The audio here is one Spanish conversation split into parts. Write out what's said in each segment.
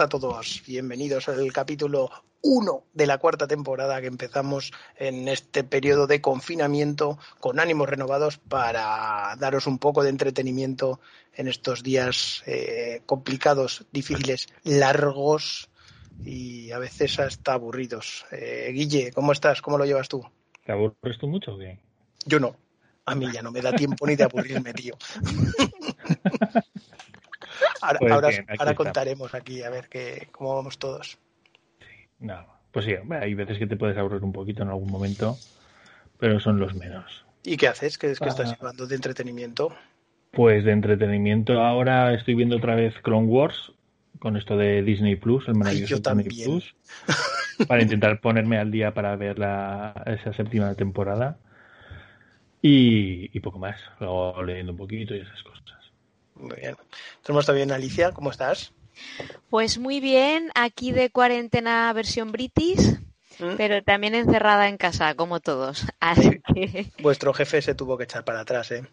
A todos, bienvenidos al capítulo 1 de la cuarta temporada que empezamos en este periodo de confinamiento con ánimos renovados para daros un poco de entretenimiento en estos días eh, complicados, difíciles, largos y a veces hasta aburridos. Eh, Guille, ¿cómo estás? ¿Cómo lo llevas tú? ¿Te aburres tú mucho o qué? Yo no. A mí ya no me da tiempo ni de aburrirme, tío. ahora, Pues ahora- bien, contaremos aquí a ver qué, cómo vamos todos. No, pues sí, hay veces que te puedes aburrir un poquito en algún momento, pero son los menos. ¿Y qué haces? ¿Qué es que estás Ah. llevando de entretenimiento? Pues de entretenimiento ahora estoy viendo otra vez Clone Wars con esto de Disney Plus, el maravilloso yo Disney también. Plus, para intentar ponerme al día para ver la, esa séptima temporada y, y poco más, luego leyendo un poquito y esas cosas. Muy bien. Tenemos también a Alicia, ¿cómo estás? Pues muy bien, aquí de cuarentena versión british, ¿Mm? pero también encerrada en casa, como todos. Así que Vuestro jefe se tuvo que echar para atrás, ¿eh?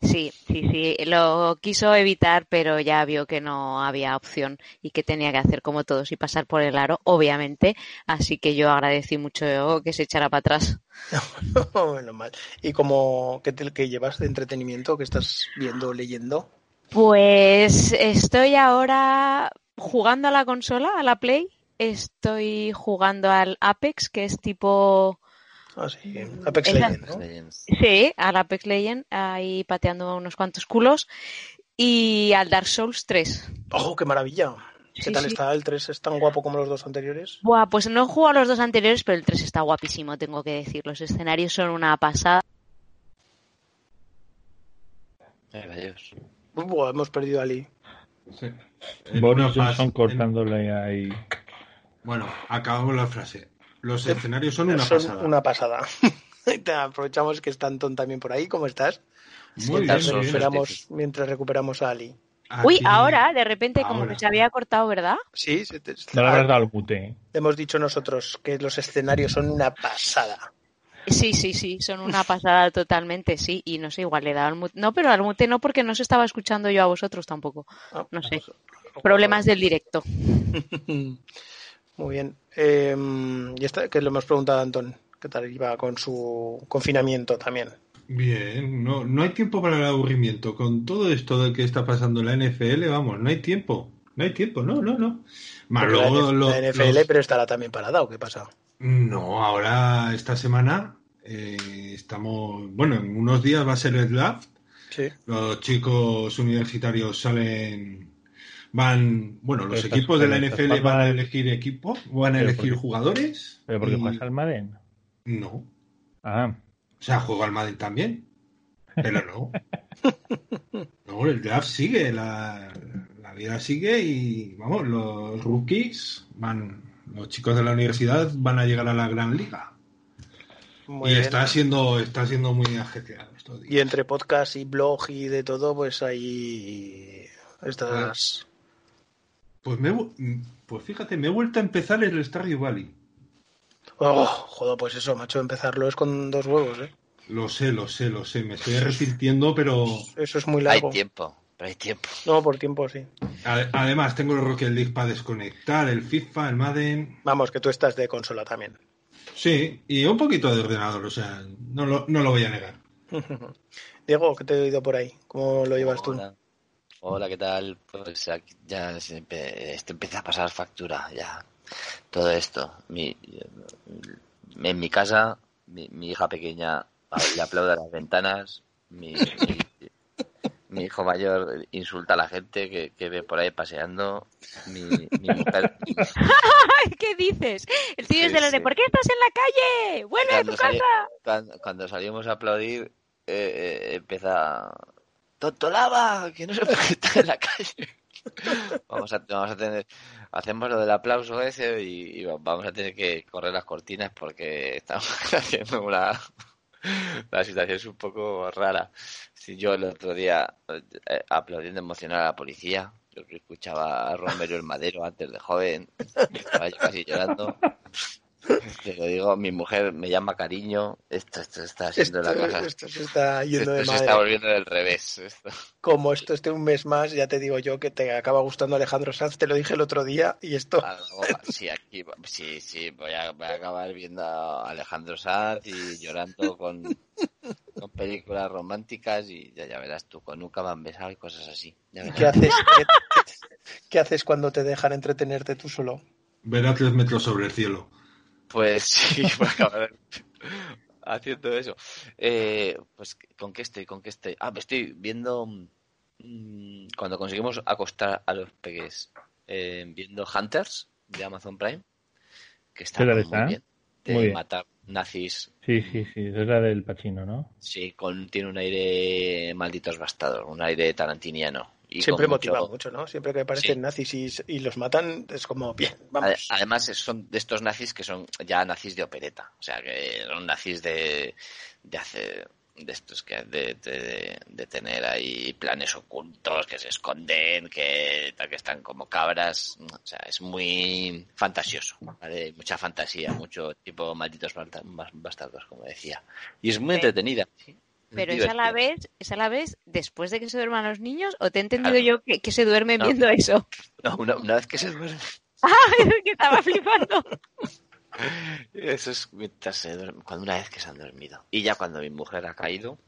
Sí, sí, sí, lo quiso evitar, pero ya vio que no había opción y que tenía que hacer como todos y pasar por el aro, obviamente. Así que yo agradecí mucho que se echara para atrás. Menos mal. ¿Y cómo qué, te- qué llevas de entretenimiento? ¿Qué estás viendo o leyendo? Pues estoy ahora jugando a la consola, a la Play. Estoy jugando al Apex, que es tipo Ah, sí, Apex Esa- Legends, ¿no? Legends. Sí, al Apex Legend, ahí pateando unos cuantos culos. Y al Dark Souls 3. ¡Oh, qué maravilla! ¿Qué Sí, tal sí. está el 3? ¿Es tan guapo como los dos anteriores? Buah, pues no he jugado a los dos anteriores, pero el 3 está guapísimo, tengo que decir. Los escenarios son una pasada. Ay. Buah, hemos perdido a Ali. Sí. Boris Johnson cortándole ahí. Bueno, acabamos la frase. Los escenarios son una Son pasada. una pasada. Te aprovechamos que está Antón también por ahí. ¿Cómo estás? Muy bien, bien. Mientras recuperamos a Ali. Uy, ahora, de repente, como Ahora. que se había cortado, ¿verdad? Sí, se te- No le ah, habrás dado el hemos dicho nosotros que los escenarios son una pasada. Sí, sí, sí, son una pasada totalmente, sí. Y no sé, igual le he dado al mute. No, pero al mute no, porque no se estaba escuchando yo a vosotros tampoco. Ah, No sé. Problemas del directo. Muy bien. Eh, y esta, que le hemos preguntado a Antón, ¿qué tal iba con su confinamiento también? Bien, no, no hay tiempo para el aburrimiento. Con todo esto de que está pasando en la NFL, vamos, no hay tiempo. No hay tiempo, no, no, no. Más luego la, lo- la NFL, los- pero estará también parada, ¿o qué pasa? No, ahora esta semana eh, estamos, bueno, en unos días va a ser el draft. Sí. Los chicos universitarios salen, van, bueno, los equipos de la NFL van a elegir equipo, van a elegir porque- jugadores. ¿Pero porque y- juegas al Madden? No, Ah, o sea, juego al Madden también, pero no. No, el draft sigue, la, la vida sigue y, vamos, los rookies van, los chicos de la universidad van a llegar a la gran liga. Muy y bien. está siendo, está siendo muy ajetreado estos días. Y entre podcast y blog y de todo, pues ahí estas... Pues, me, he vu- pues fíjate, me he vuelto a empezar el Stardew Valley. Oh, joder, pues eso, macho, empezarlo es con dos huevos, ¿eh? Lo sé, lo sé, lo sé. Me estoy arrepintiendo, pero Eso es muy Hay largo. tiempo, pero hay tiempo. No, por tiempo sí. además tengo el Rocket League para desconectar, el FIFA, el Madden. Vamos, que tú estás de consola también. Sí, y un poquito de ordenador, o sea, no lo, no lo voy a negar. Diego, ¿qué te he oído por ahí? ¿Cómo lo llevas tú? Hola. ¿qué tal? Pues aquí ya se empe- esto empieza a pasar factura, ya. Todo esto. Mi, en mi casa, mi, mi hija pequeña le aplaude a las ventanas, mi, mi, mi hijo mayor insulta a la gente que, que ve por ahí paseando, mi, mi mujer... ¿Qué dices? El tío es de los de sí. ¿por qué estás en la calle? ¡Vuelve a tu Cuando, sali- casa! cuando, cuando salimos a aplaudir, eh, eh, empieza. ¡Tonto lava! Que no se puede estar en la calle. vamos, a, vamos a tener. Hacemos lo del aplauso ese y, vamos a tener que correr las cortinas porque estamos haciendo una. La situación es un poco rara. Si yo el otro día, eh, aplaudiendo emocional a la policía, yo escuchaba a Romero el Madero antes de joven, estaba yo casi llorando. Te lo digo, mi mujer me llama cariño. Esto, esto está siendo Esto, la cosa. esto se está yendo Esto de se madre. está volviendo del revés. esto. Como esto esté un mes más, ya te digo yo que te acaba gustando Alejandro Sanz, te lo dije el otro día, y esto Algo- sí, aquí, sí, sí, voy a, voy a acabar viendo a Alejandro Sanz y llorando con, con películas románticas y ya, ya verás tú, con nunca me han besado y cosas así. ¿qué haces? ¿Qué, qué haces cuando te dejan entretenerte tú solo? Ver a tres metros sobre el cielo. Pues sí, voy a acabar haciendo eso. Eh, pues, ¿con qué estoy? ¿Con qué estoy? Ah, pues estoy viendo mm, cuando conseguimos acostar a los peques eh, viendo Hunters de Amazon Prime, que está ¿Qué tal muy está? bien. De Muy bien. matar nazis. Sí, sí, sí. Es la del Pachino, ¿no? Sí, con, tiene un aire malditos bastados, un aire tarantiniano. Y Siempre con mucho- motiva mucho, ¿no? Siempre que aparecen Sí. nazis y, y los matan, es como, bien, vamos. Además, son de estos nazis que son ya nazis de opereta. O sea, que son nazis de, de hacer. De estos que de, de- de tener ahí planes ocultos que se esconden, que, que están como cabras. O sea, es muy fantasioso. ¿vale? Mucha fantasía, mucho tipo malditos bastardos, como decía. Y es muy entretenida. sí. Es Pero es a la vez, es a la vez después de que se duerman los niños, o te he entendido Claro. yo que, que se duermen No. viendo eso. No, una, una vez que se duerme. que estaba flipando. Eso es mientras se duerme, cuando una vez que se han dormido. Y ya cuando mi mujer ha caído,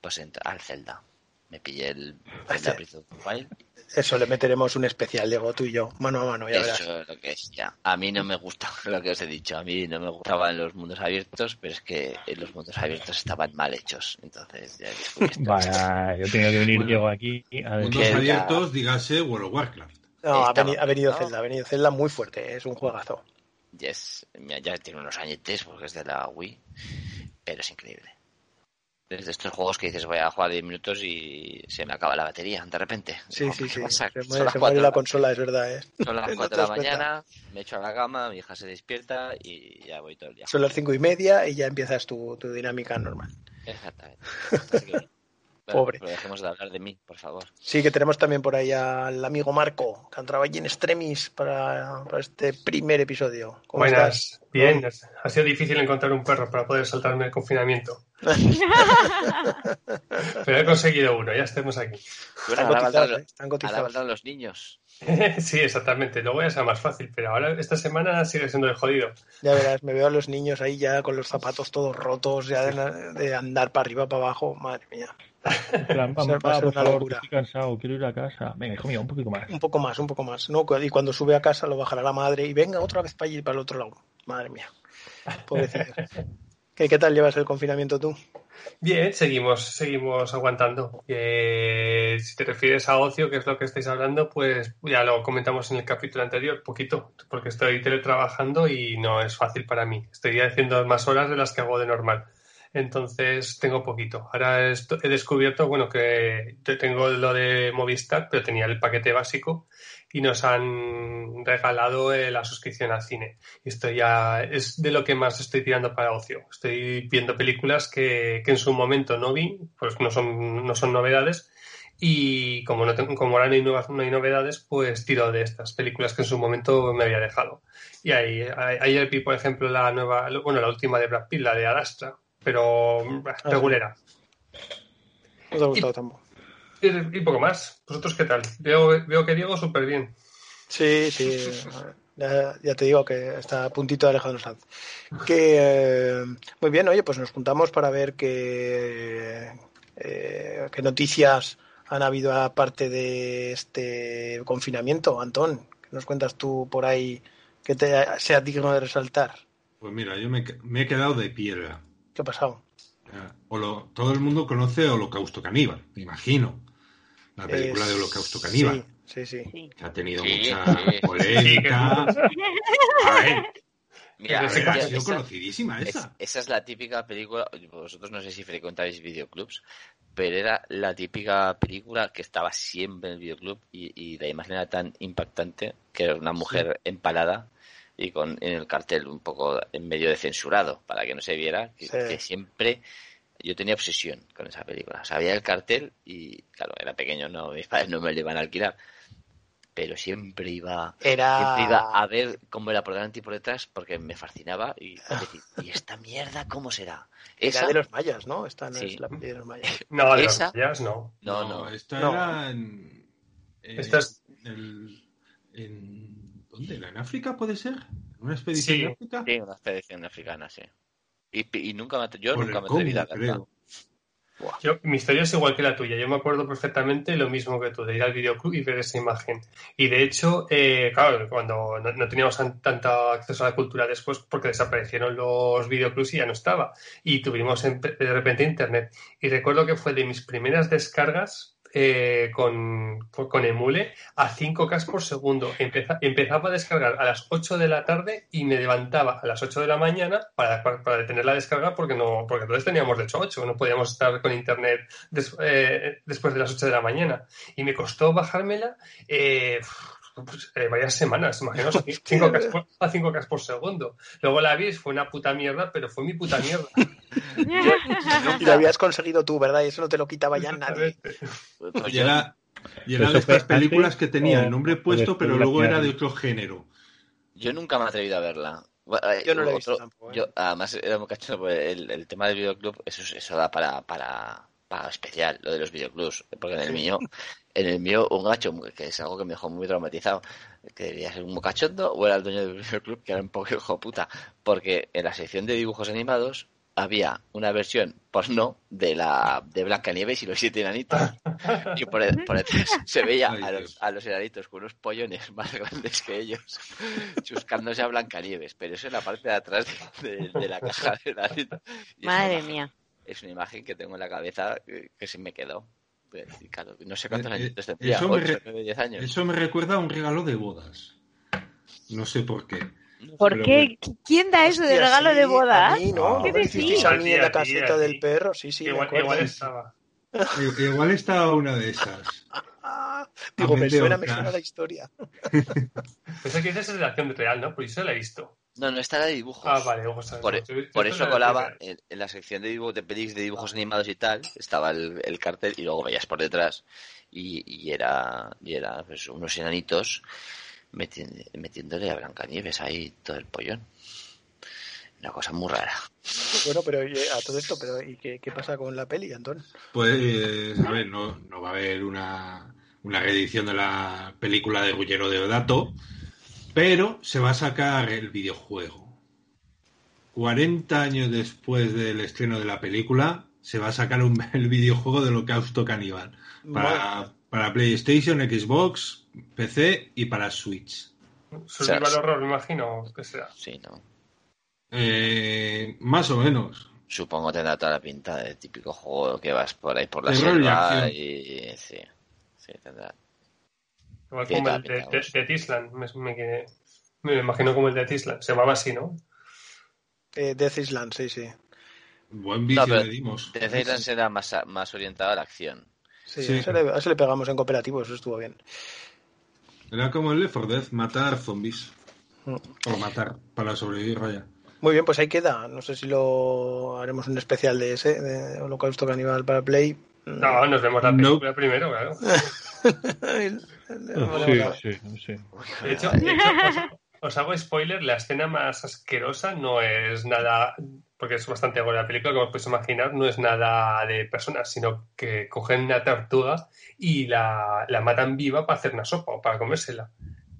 pues entra al Zelda. Me pillé el Zelda Breath of the Wild. Eso le meteremos un especial, Diego, tú y yo, mano a mano, ya verás. Eso es lo que es ya. A mí no me gusta lo que os he dicho. A mí no me gustaban los mundos abiertos, pero es que en los mundos abiertos estaban mal hechos. Entonces ya descubrí. Vaya, yo tengo que venir Bueno. Diego aquí a decir- Mundos Zelda. abiertos, dígase World of Warcraft. No, ha venido, ha venido flipado. Zelda, ha venido Zelda muy fuerte, es un juegazo. Yes, ya tiene unos añetes porque es de la Wii, pero es increíble. Es de estos juegos que dices voy a jugar 10 minutos y se me acaba la batería de repente. Sí, sí, ¿qué sí. pasa? Se Son muere, las se cuatro muere de la la- consola, es verdad, ¿eh? Son las No 4 te de la cuenta. mañana, me echo a la cama, mi hija se despierta y ya voy todo el día. Son las cinco y media y ya empiezas tu, tu dinámica normal. Exactamente. Pobre. Pero dejemos de hablar de mí, por favor. Sí, que tenemos también por ahí al amigo Marco, que ha entrado allí en extremis para, para este primer episodio. ¿Cómo Buenas, estás? bien. Ha sido difícil encontrar un perro para poder saltarme el confinamiento. Pero he conseguido uno, ya estemos aquí. Bueno, Están cotizados, valdrán, ¿eh? Están cotizados. los niños. sí, exactamente. Luego ya será más fácil, pero ahora esta semana sigue siendo el jodido. Ya verás, me veo a los niños ahí ya con los zapatos todos rotos, ya de, de andar para arriba, para abajo. Madre mía. Plan, a ser- papá, va a ser por una favor, locura. estoy cansado, quiero ir a casa. Venga, hijo mío, un poquito más. Un poco más, un poco más. ¿no? Y cuando sube a casa lo bajará la madre y venga otra vez para allí, para el otro lado. Madre mía. ¿Qué, ¿Qué tal llevas el confinamiento tú? Bien, seguimos, seguimos aguantando. Eh, si te refieres a ocio, que es lo que estáis hablando, pues ya lo comentamos en el capítulo anterior, poquito, porque estoy teletrabajando y no es fácil para mí. Estoy haciendo más horas de las que hago de normal. Entonces tengo poquito. Ahora he descubierto, bueno, que te- tengo lo de Movistar, pero tenía el paquete básico y nos han regalado eh, la suscripción al cine. Y esto ya es de lo que más estoy tirando para ocio. Estoy viendo películas que, que en su momento no vi, pues no son, no son novedades. Y como, no tengo, como ahora no hay, nuevas, no hay novedades, pues tiro de estas películas que en su momento me había dejado. Y ahí, ayer vi, por ejemplo, la nueva, bueno, la última de Brad Pitt, la de Adastra, pero Ah, regulera. ¿No te ha gustado tampoco? Y, y poco más. ¿Vosotros qué tal? Veo, veo que Diego súper bien. Sí, sí. Ya, ya te digo que está a puntito de Alejandro Sanz. Que, eh, muy bien, oye, pues nos juntamos para ver qué, eh, qué noticias han habido aparte de este confinamiento. Antón, ¿qué nos cuentas tú por ahí que te sea digno de resaltar? Pues mira, yo me, me he quedado de piedra. ¿Qué ha pasado? O lo- todo el mundo conoce Holocausto Caníbal, me imagino. La película Es- de Holocausto Caníbal. Sí, sí, sí. Que ha tenido Sí, mucha sí. polémica. A ver, Mira, a ese ver, ha caso, sido esa- conocidísima Es- esa. esa es la típica película, vosotros no sé si frecuentáis videoclubs, pero era la típica película que estaba siempre en el videoclub y, y la imagen era tan impactante que era una mujer empalada y con en el cartel un poco en medio de censurado para que no se viera, que, Sí. que siempre yo tenía obsesión con esa película. Sabía el cartel y, claro, era pequeño, no mis padres no me lo iban a alquilar. pero siempre iba, Era- siempre iba a ver cómo era por delante y por detrás porque me fascinaba y decir, ¿y esta mierda cómo será? Era Esa, de los mayas, ¿no? Esta no Sí. es la de los mayas. No, de Esa- los mayas no. no, no, Esta No. era en. en- Esta es- el- en- ¿Dónde? ¿En África puede ser? ¿En una expedición Sí. de África? sí, una expedición africana, sí. Y, y nunca me, yo Por nunca me atreví a. Yo, mi historia es igual que la tuya. Yo me acuerdo perfectamente lo mismo que tú, de ir al videoclub y ver esa imagen. Y de hecho, eh, claro, cuando no, no teníamos tan- tanto acceso a la cultura después, porque desaparecieron los videoclubs y ya no estaba. Y tuvimos en- de repente internet. Y recuerdo que fue de mis primeras descargas eh, con, con Emule a 5K por segundo. Empeza- empezaba a descargar a las 8 de la tarde y me levantaba a las 8 de la mañana para, para, para detener la descarga porque no porque entonces teníamos de hecho 8, no podíamos estar con internet des- eh, después de las 8 de la mañana. Y me costó bajármela eh, pues, eh, varias semanas, imaginaos, 5K por- a 5K por segundo. Luego la vi, fue una puta mierda, pero fue mi puta mierda. Y lo habías conseguido tú, ¿verdad? Y eso no te lo quitaba ya nadie. Pues Y era, y era ¿Eso de estas películas que tenía el nombre puesto, pero luego era de otro género. Yo nunca me he atrevido a verla. Eh, Yo no la he visto tampoco, ¿eh? yo, además, era muy cachondo, porque el, el tema del videoclub, eso, es- eso da para, para, para especial, lo de los videoclubs. Porque en el mío, en el mío, un gacho, que es algo que me dejó muy traumatizado, que debía ser un muy cachondo, o era el dueño del videoclub, que era un poco hijo puta. Porque en la sección de dibujos animados había una versión porno de la de Blancanieves y los siete enanitos. Y por, el- por detrás se veía Ay, a los, a los enanitos con unos pollones más grandes que ellos, chuscándose a Blancanieves. Pero eso en la parte de atrás de, de- de la caja de una Madre mía. Es una imagen que tengo en la cabeza que, que se me quedó. Pues, claro, no sé cuántos Eh, años eh, tendría, eso me 8, re- 9, 10 años. Eso me recuerda a un regalo de bodas. No sé por qué. ¿Por Pero qué? ¿Quién da eso de Hostia, regalo sí, de boda? A mí, ¿no? ¿Qué ¿No me hicisteis decís? a mí en la caseta del perro? Sí, sí, igual, igual estaba. Igual estaba una de esas. Ah, digo, me suena, me suena la historia. Pensé que dices es de la acción real, ¿no? Por eso la he visto. No, no, esta era de dibujos. Ah, vale, ojo, está- Por, no, yo- yo por eso colaba en, en la sección de, dibujo, de pelis de dibujos animados y tal, estaba el, el cartel y luego veías por detrás y, y era, y era pues, unos enanitos meti- metiéndole a Blancanieves ahí todo el pollón. Una cosa muy rara. Bueno, pero a todo esto, pero ¿y qué, qué pasa con la peli, Antón? Pues, a ver, no, no va a haber una, una reedición de la película de Ruggero de Odato, pero se va a sacar el videojuego. 40 años después del estreno de la película, se va a sacar un- el videojuego de Holocausto Caníbal. Para, para PlayStation, Xbox, PC y para Switch. Survival O sea, horror, me imagino que será. Sí, ¿no? Eh, más o menos. Supongo tendrá toda la pinta de típico juego que vas por ahí por la Terror y selva y sí, sí tendrá. Igual como el de, de, de Tisland. Me, me, me imagino como el de Tisland. Se llamaba así, ¿no? Eh, Death Island, sí, sí. Buen vicio No, pero le dimos. Death Island será más, más orientado a la acción. Sí, Sí. A, ese le, a ese le pegamos en cooperativo, eso estuvo bien. Era como el Left 4 Dead, matar zombies. Mm. O matar para sobrevivir, vaya. Muy bien, pues ahí queda. No sé si lo haremos un especial de ese, de Holocausto Caníbal para Play. No, nos vemos la No. película primero, claro. Sí, sí, sí. De hecho, de hecho, os, os hago spoiler, la escena más asquerosa no es nada, porque es bastante gore la película, como os podéis imaginar, no es nada de personas, sino que cogen una tortuga y la, la matan viva para hacer una sopa o para comérsela.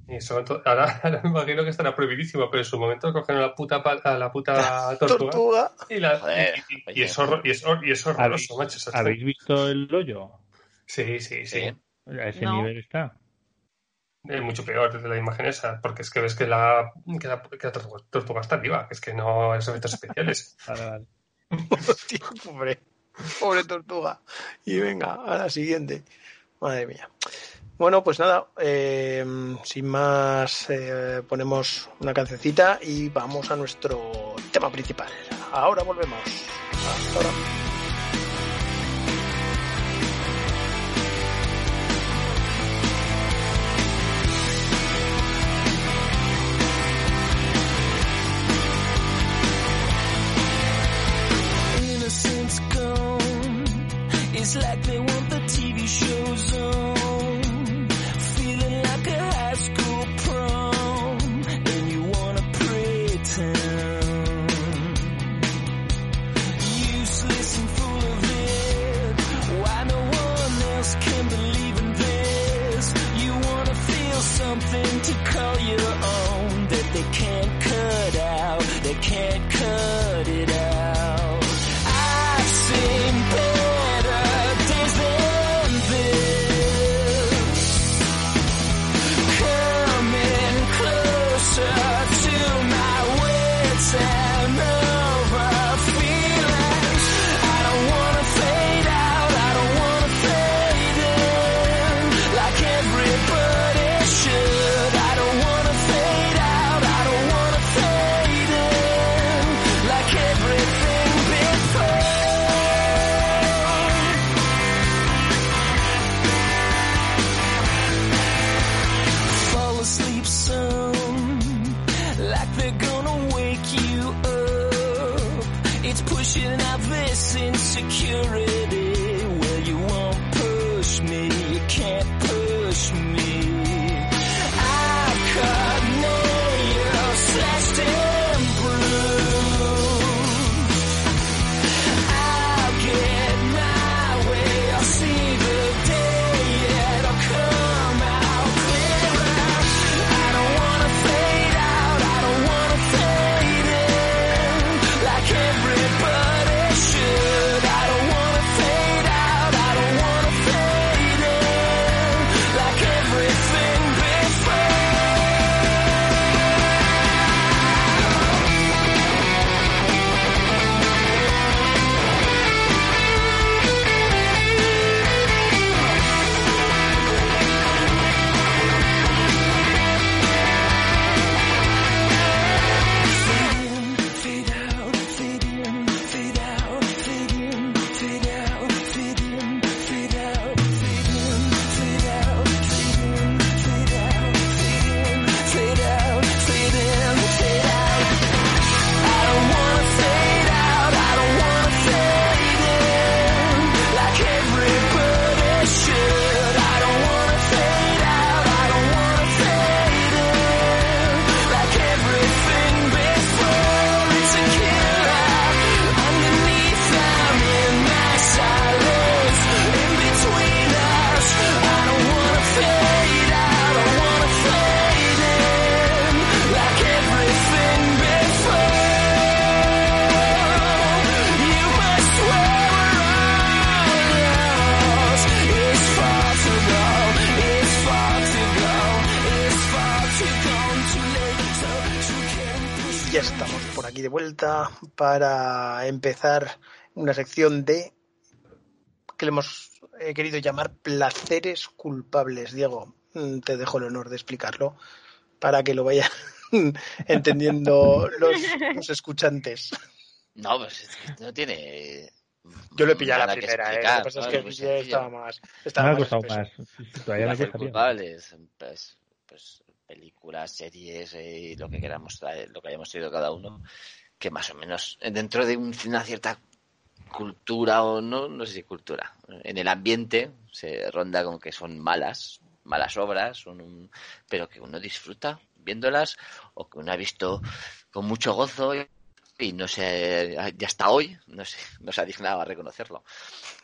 Eso, ahora, ahora me imagino que estará prohibidísimo, pero en su momento cogen a la puta, a la puta tortuga, Tortuga. y, la, Joder, y, y- y es, horror- y, es, hor- y es horroroso, ¿Habéis, macho. esa escena. ¿Habéis visto el hoyo? Sí, sí, sí. Sí. A ese No. nivel está. Es mucho peor desde la imagen esa, porque es que ves que la, que la, que la tortuga, está viva, que es que no es efectos especiales. Vale, vale. Hostia, pobre. Pobre tortuga. Y venga, a la siguiente. Madre mía. Bueno, pues nada, eh, sin más, eh, ponemos una cancioncita y vamos a nuestro tema principal. Ahora volvemos. Hasta ahora. Para empezar una sección de que le hemos eh, querido llamar placeres culpables. Diego, mm, te dejo el honor de explicarlo para que lo vayan entendiendo los, los escuchantes. No, pues es que no tiene. Yo lo he pillado la que primera, ¿eh? Lo que pasa que Es ya sencillo. estaba más. Me Estaba ha más espeso. más. Todavía me cuesta culpables, pues, pues películas, series eh, lo que queramos traer, lo que hayamos traído cada uno, que más o menos eh, dentro de un- una cierta cultura o no, no sé si cultura, en el ambiente se ronda con que son malas, malas obras, son un- pero que uno disfruta viéndolas o que uno ha visto con mucho gozo y no sé, ya hasta hoy no sé, no se ha dignado a reconocerlo.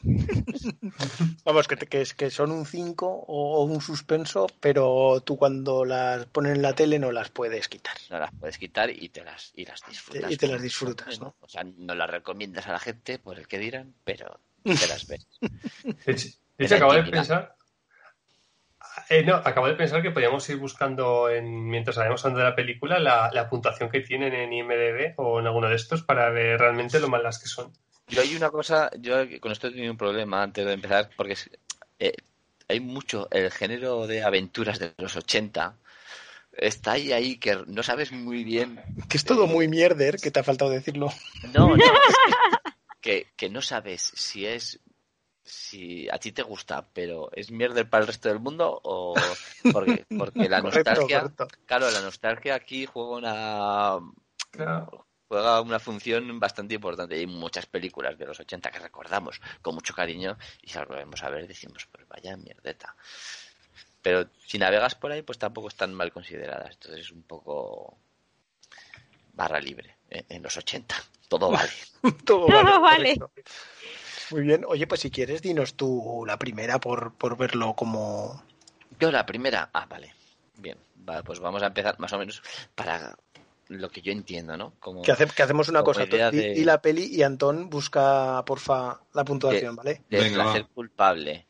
Vamos, que, te- que, es- que son un 5 o, o un suspenso, pero tú cuando las ponen en la tele no las puedes quitar. no las puedes quitar y te las y las disfrutas Y te las disfrutas, ¿no? o sea no las recomiendas a la gente por el que dirán pero te las ves De hecho, acabo de pensar. Eh, no, acabo de pensar que podríamos ir buscando, en, mientras vayamos hablando de la película, la, la puntuación que tienen en IMDB o en alguno de estos para ver realmente lo malas que son. yo hay una cosa yo con esto he tenido un problema antes de empezar porque es- eh, hay mucho el género de aventuras de los 80 está ahí ahí que no sabes muy bien Que es todo muy mierder, que te ha faltado decirlo. no no es que, que, que no sabes si es si a ti te gusta, pero es mierda para el resto del mundo o porque, porque la nostalgia, correcto. claro, la nostalgia aquí juega una Claro. juega una función bastante importante. Hay muchas películas de los 80 que recordamos con mucho cariño y si las volvemos a ver decimos, pues vaya mierdeta. Pero si navegas por ahí, pues tampoco están mal consideradas. Entonces es un poco barra libre eh, en los 80. Todo vale. Todo, Todo vale. Muy bien. Oye, pues si quieres, dinos tú la primera por, por verlo como... Yo la primera, ah, vale. Bien, va, pues vamos a empezar más o menos para lo que yo entiendo, ¿no? Como Que, hace- que hacemos una Como cosa. de- di la peli y Antón busca, porfa, la puntuación, ¿vale? de Venga, placer va. culpable,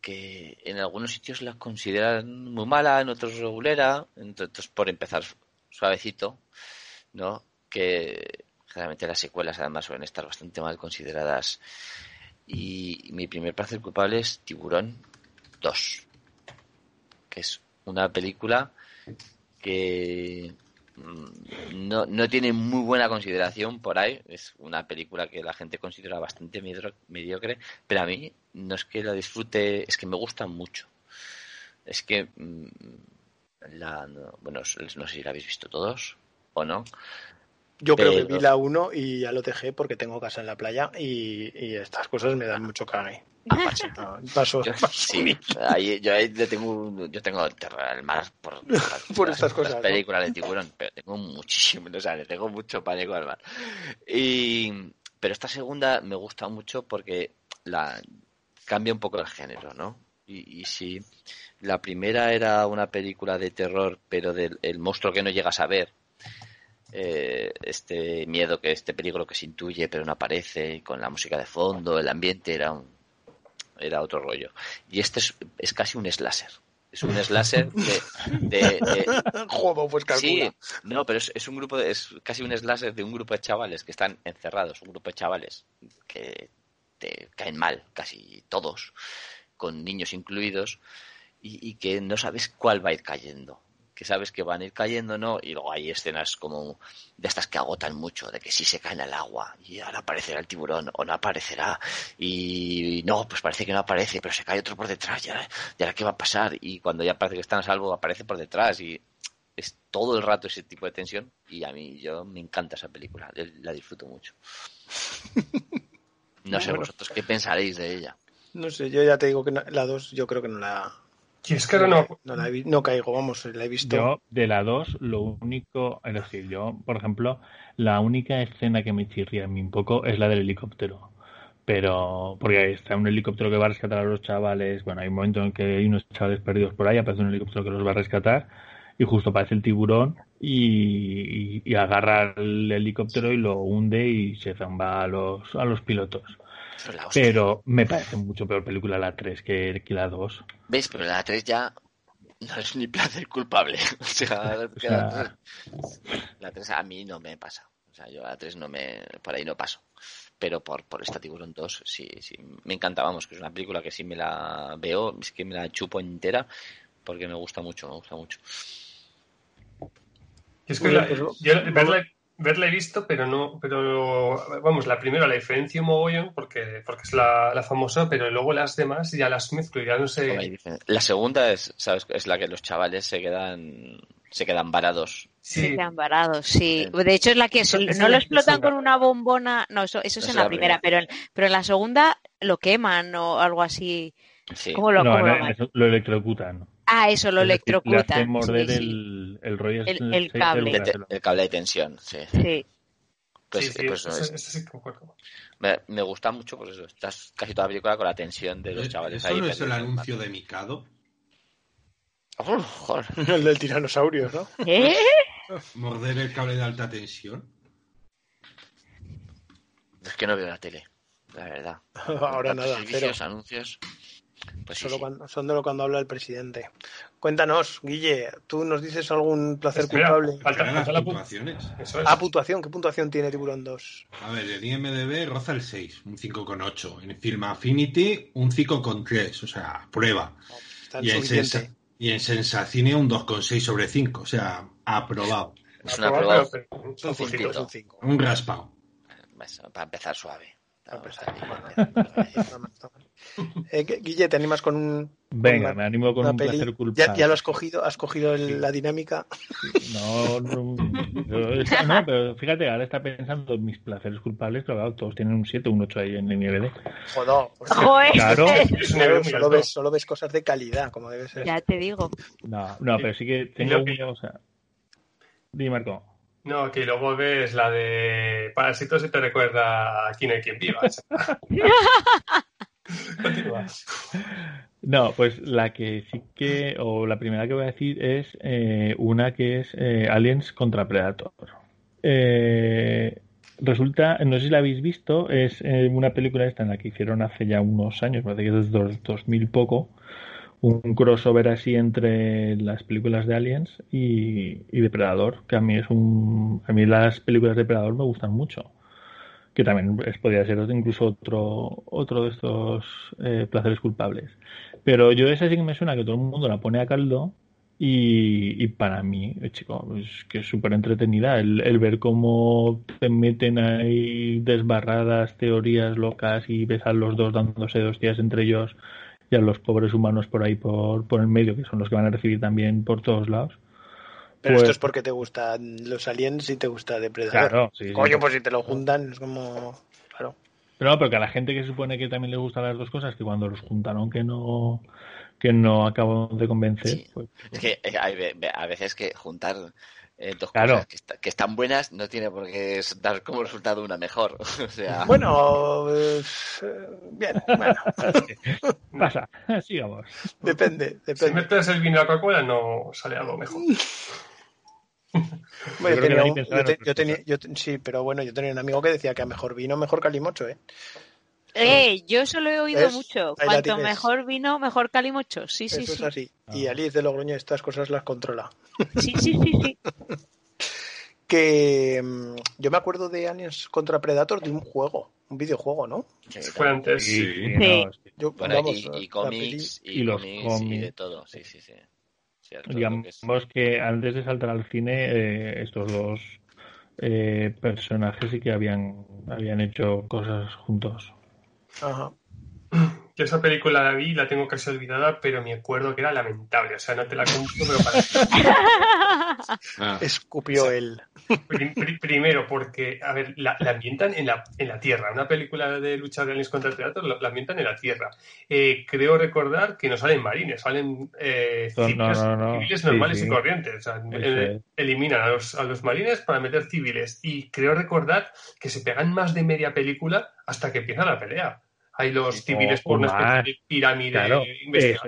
que en algunos sitios la consideran muy mala, en otros regulera, entonces por empezar suavecito, ¿no? Que generalmente las secuelas además suelen estar bastante mal consideradas. Y mi primer placer culpable es Tiburón 2, que es una película que mm, no, no tiene muy buena consideración por ahí. Es una película que la gente considera bastante mediocre, pero a mí no es que la disfrute, es que me gusta mucho. Es que mm, la, no, bueno, no sé si la habéis visto todos o no. Yo creo que vi la 1 y ya lo dejé porque tengo casa en la playa y, y estas cosas me dan mucho cague. Paso. No, paso, Yo, paso sí, ahí, yo, ahí tengo, yo tengo terror al mar por, por, estas cosas, las ¿no? películas de tiburón, pero tengo muchísimo, o sea, le tengo mucho pánico al mar. Y, pero esta segunda me gusta mucho porque la cambia un poco el género, ¿no? Y, y si la primera era una película de terror, pero del el monstruo que no llegas a ver, eh, este miedo que este peligro que se intuye pero no aparece y con la música de fondo el ambiente era un era otro rollo. Y este es, es casi un slasher. Es un slasher de, de- de- pues calcula. sí no pero es, es un grupo de- es casi un slasher de un grupo de chavales que están encerrados un grupo de chavales que te caen mal casi todos con niños incluidos y, y que no sabes cuál va a ir cayendo que sabes que van a ir cayendo, ¿no? Y luego hay escenas como de estas que agotan mucho, de que si se caen al agua y ahora aparecerá el tiburón o no aparecerá y no, pues parece que no aparece, pero se cae otro por detrás, ¿y ahora, y ahora qué va a pasar? Y cuando ya parece que están a salvo, aparece por detrás y es todo el rato ese tipo de tensión y a mí yo me encanta esa película, la disfruto mucho. No sé Bueno. vosotros qué pensaréis de ella. No sé, yo ya te digo que no- la 2 yo creo que no la, Y es que ahora no. no la he vi- no caigo, vamos, la he visto. Yo, de la 2, lo único, es decir, yo, por ejemplo, la única escena que me chirría a mí un poco es la del helicóptero. Pero, porque ahí está un helicóptero que va a rescatar a los chavales. Bueno, hay un momento en que hay unos chavales perdidos por ahí, aparece un helicóptero que los va a rescatar y justo aparece el tiburón y, y- y agarra el helicóptero y lo hunde y se zamba a los, a los pilotos. Pero la hostia. Pero me parece mucho peor película la 3 que, que la 2. ¿Veis? Pero la 3 ya no es ni placer culpable. O sea, O sea- la 3 a mí no me pasa. O sea, yo a la 3 no me, por ahí no paso. Pero por, por esta tiburón 2 sí, sí, me encanta, vamos, que es una película que sí me la veo, es que me la chupo entera porque me gusta mucho, me gusta mucho. Es que la- pues, yo verla, verla he visto, pero no, pero vamos, la primera la diferencio mogollón porque, porque es la, la famosa, pero luego las demás ya las mezclo y ya no sé. La segunda es, ¿sabes? Es la que los chavales se quedan, se quedan varados. Se Sí, quedan varados, sí. De hecho, es la que Eso- no lo explotan segunda. con una bombona. No, eso, eso es en la primera, pero en, pero en la segunda lo queman o algo así. Sí. ¿Cómo lo, no, cómo no, lo- eso lo electrocutan. Ah, eso, lo Le hacen morder sí, sí. el, el rollo. El- el el cable. De- brazo. de- el cable de tensión, sí. Sí. Pues, sí, sí, pues eso, es- eso sí que me gusta mucho, pues eso, estás casi toda la película con la tensión de los chavales Eh, ¿Eso ahí. no es el anuncio de Mikado? Oh, joder. El del tiranosaurio, ¿no? ¿Eh? ¿Morder el cable de alta tensión? Es que no veo la tele, la verdad. Ahora nada, anuncios. Pues sí, Solo sí. cuando, son de lo cuando habla el presidente. Cuéntanos, Guille, ¿tú nos dices algún placer Espera, culpable? falta, Verá las puntuaciones. Eso es. Ah, puntuación. ¿Qué puntuación tiene Tiburón 2? A ver, el IMDB roza el 6, un 5,8. En Film Affinity, un 5,3, o sea, prueba. Está Y en. Sensa- y en Sensacine un 2,6 sobre 5, o sea, aprobado. Es una Aprobado, un 5, puntito. es un 5. Un raspado. Para empezar suave. Ahí. Eh, Guille, ¿te animas con un, Venga, una- me animo con una un peli? placer culpable. ¿Ya, ya lo has cogido? ¿Has cogido el- Sí. la dinámica? No, no, no, pero fíjate, ahora está pensando en mis placeres culpables, pero claro, todos tienen un 7, un 8 ahí en el nivel. Joder. pues, Joder. Claro. Solo, ves, solo ves cosas de calidad, como debe ser. Ya te digo. No, no, pero sí que tengo que- una, o sea... Dime, Marco. No, que luego ves la de Parásitos y te recuerda a quién hay quien viva. Continúa. No, pues la que sí que, o la primera que voy a decir es eh, una que es eh, Aliens contra Predator. Eh, resulta, no sé si la habéis visto, es eh, una película esta en la que hicieron hace ya unos años, parece que es desde dos- 2000 poco, un crossover así entre las películas de Aliens y, y Depredador, que a mí es un, a mí las películas de Depredador me gustan mucho que también es, podría ser incluso otro, otro de estos eh, placeres culpables. Pero yo esa sí que me suena que todo el mundo la pone a caldo y, y para mí, eh, chico, es que es súper entretenida el, el ver cómo te meten ahí desbarradas teorías locas y ves a los dos dándose dos días entre ellos y a los pobres humanos por ahí por, por el medio, que son los que van a recibir también por todos lados. Pero Pues- esto es porque te gustan los aliens y te gusta Depredador. Claro, sí, sí. Coño, pues si te lo juntan es como... Claro. Pero no, porque a la gente que supone que también les gustan las dos cosas, que cuando los juntaron que no que no acabó de convencer, Sí. pues, Es que eh, hay a veces que juntar eh, dos Claro. cosas que, está- que están buenas no tiene por qué dar como resultado una mejor. O sea, Bueno, eh, bien, bueno, pasa, sigamos. depende, Si depende. metes el vino a la Coca-Cola no sale algo mejor. Bueno, Yo tenía yo te- tenía- sí, pero bueno, yo tenía un amigo que decía que a mejor vino, mejor calimocho, ¿eh? Eh, yo eso lo he oído ¿Ves? mucho. Ahí Cuanto mejor vino, mejor calimocho. Sí, sí, Eso es sí. así. Y Ah. Alice de Logroño estas cosas las controla. Sí, sí, sí, sí. Que mm, yo me acuerdo de Aliens contra Predator de un juego, un videojuego, ¿no? Fue antes. Sí, Sí. sí, Sí. no, es que, Yo, bueno, vamos, y, y cómics, y, y los cómics, y de todo. Sí, sí, sí. Cierto, digamos lo que es- que antes de saltar al cine, eh, estos dos eh, personajes sí que habían, habían hecho cosas juntos. Ajá. Yo esa película la vi la tengo casi olvidada, pero me acuerdo que era lamentable. O sea, no te la cuento, pero para Ah, Escupió él. Prim- pri- primero, porque, a ver, la, la ambientan en la, en la Tierra. Una película de lucha de aliens contra el teatro la, la ambientan en la Tierra. Eh, creo recordar que no salen marines, salen eh, civiles, no, no, no. civiles Sí, normales sí. y corrientes. O sea, Eso eh, eliminan a los, a los marines para meter civiles. Y creo recordar que se pegan más de media película hasta que empieza la pelea. Hay los civiles por una especie de pirámide Claro, es,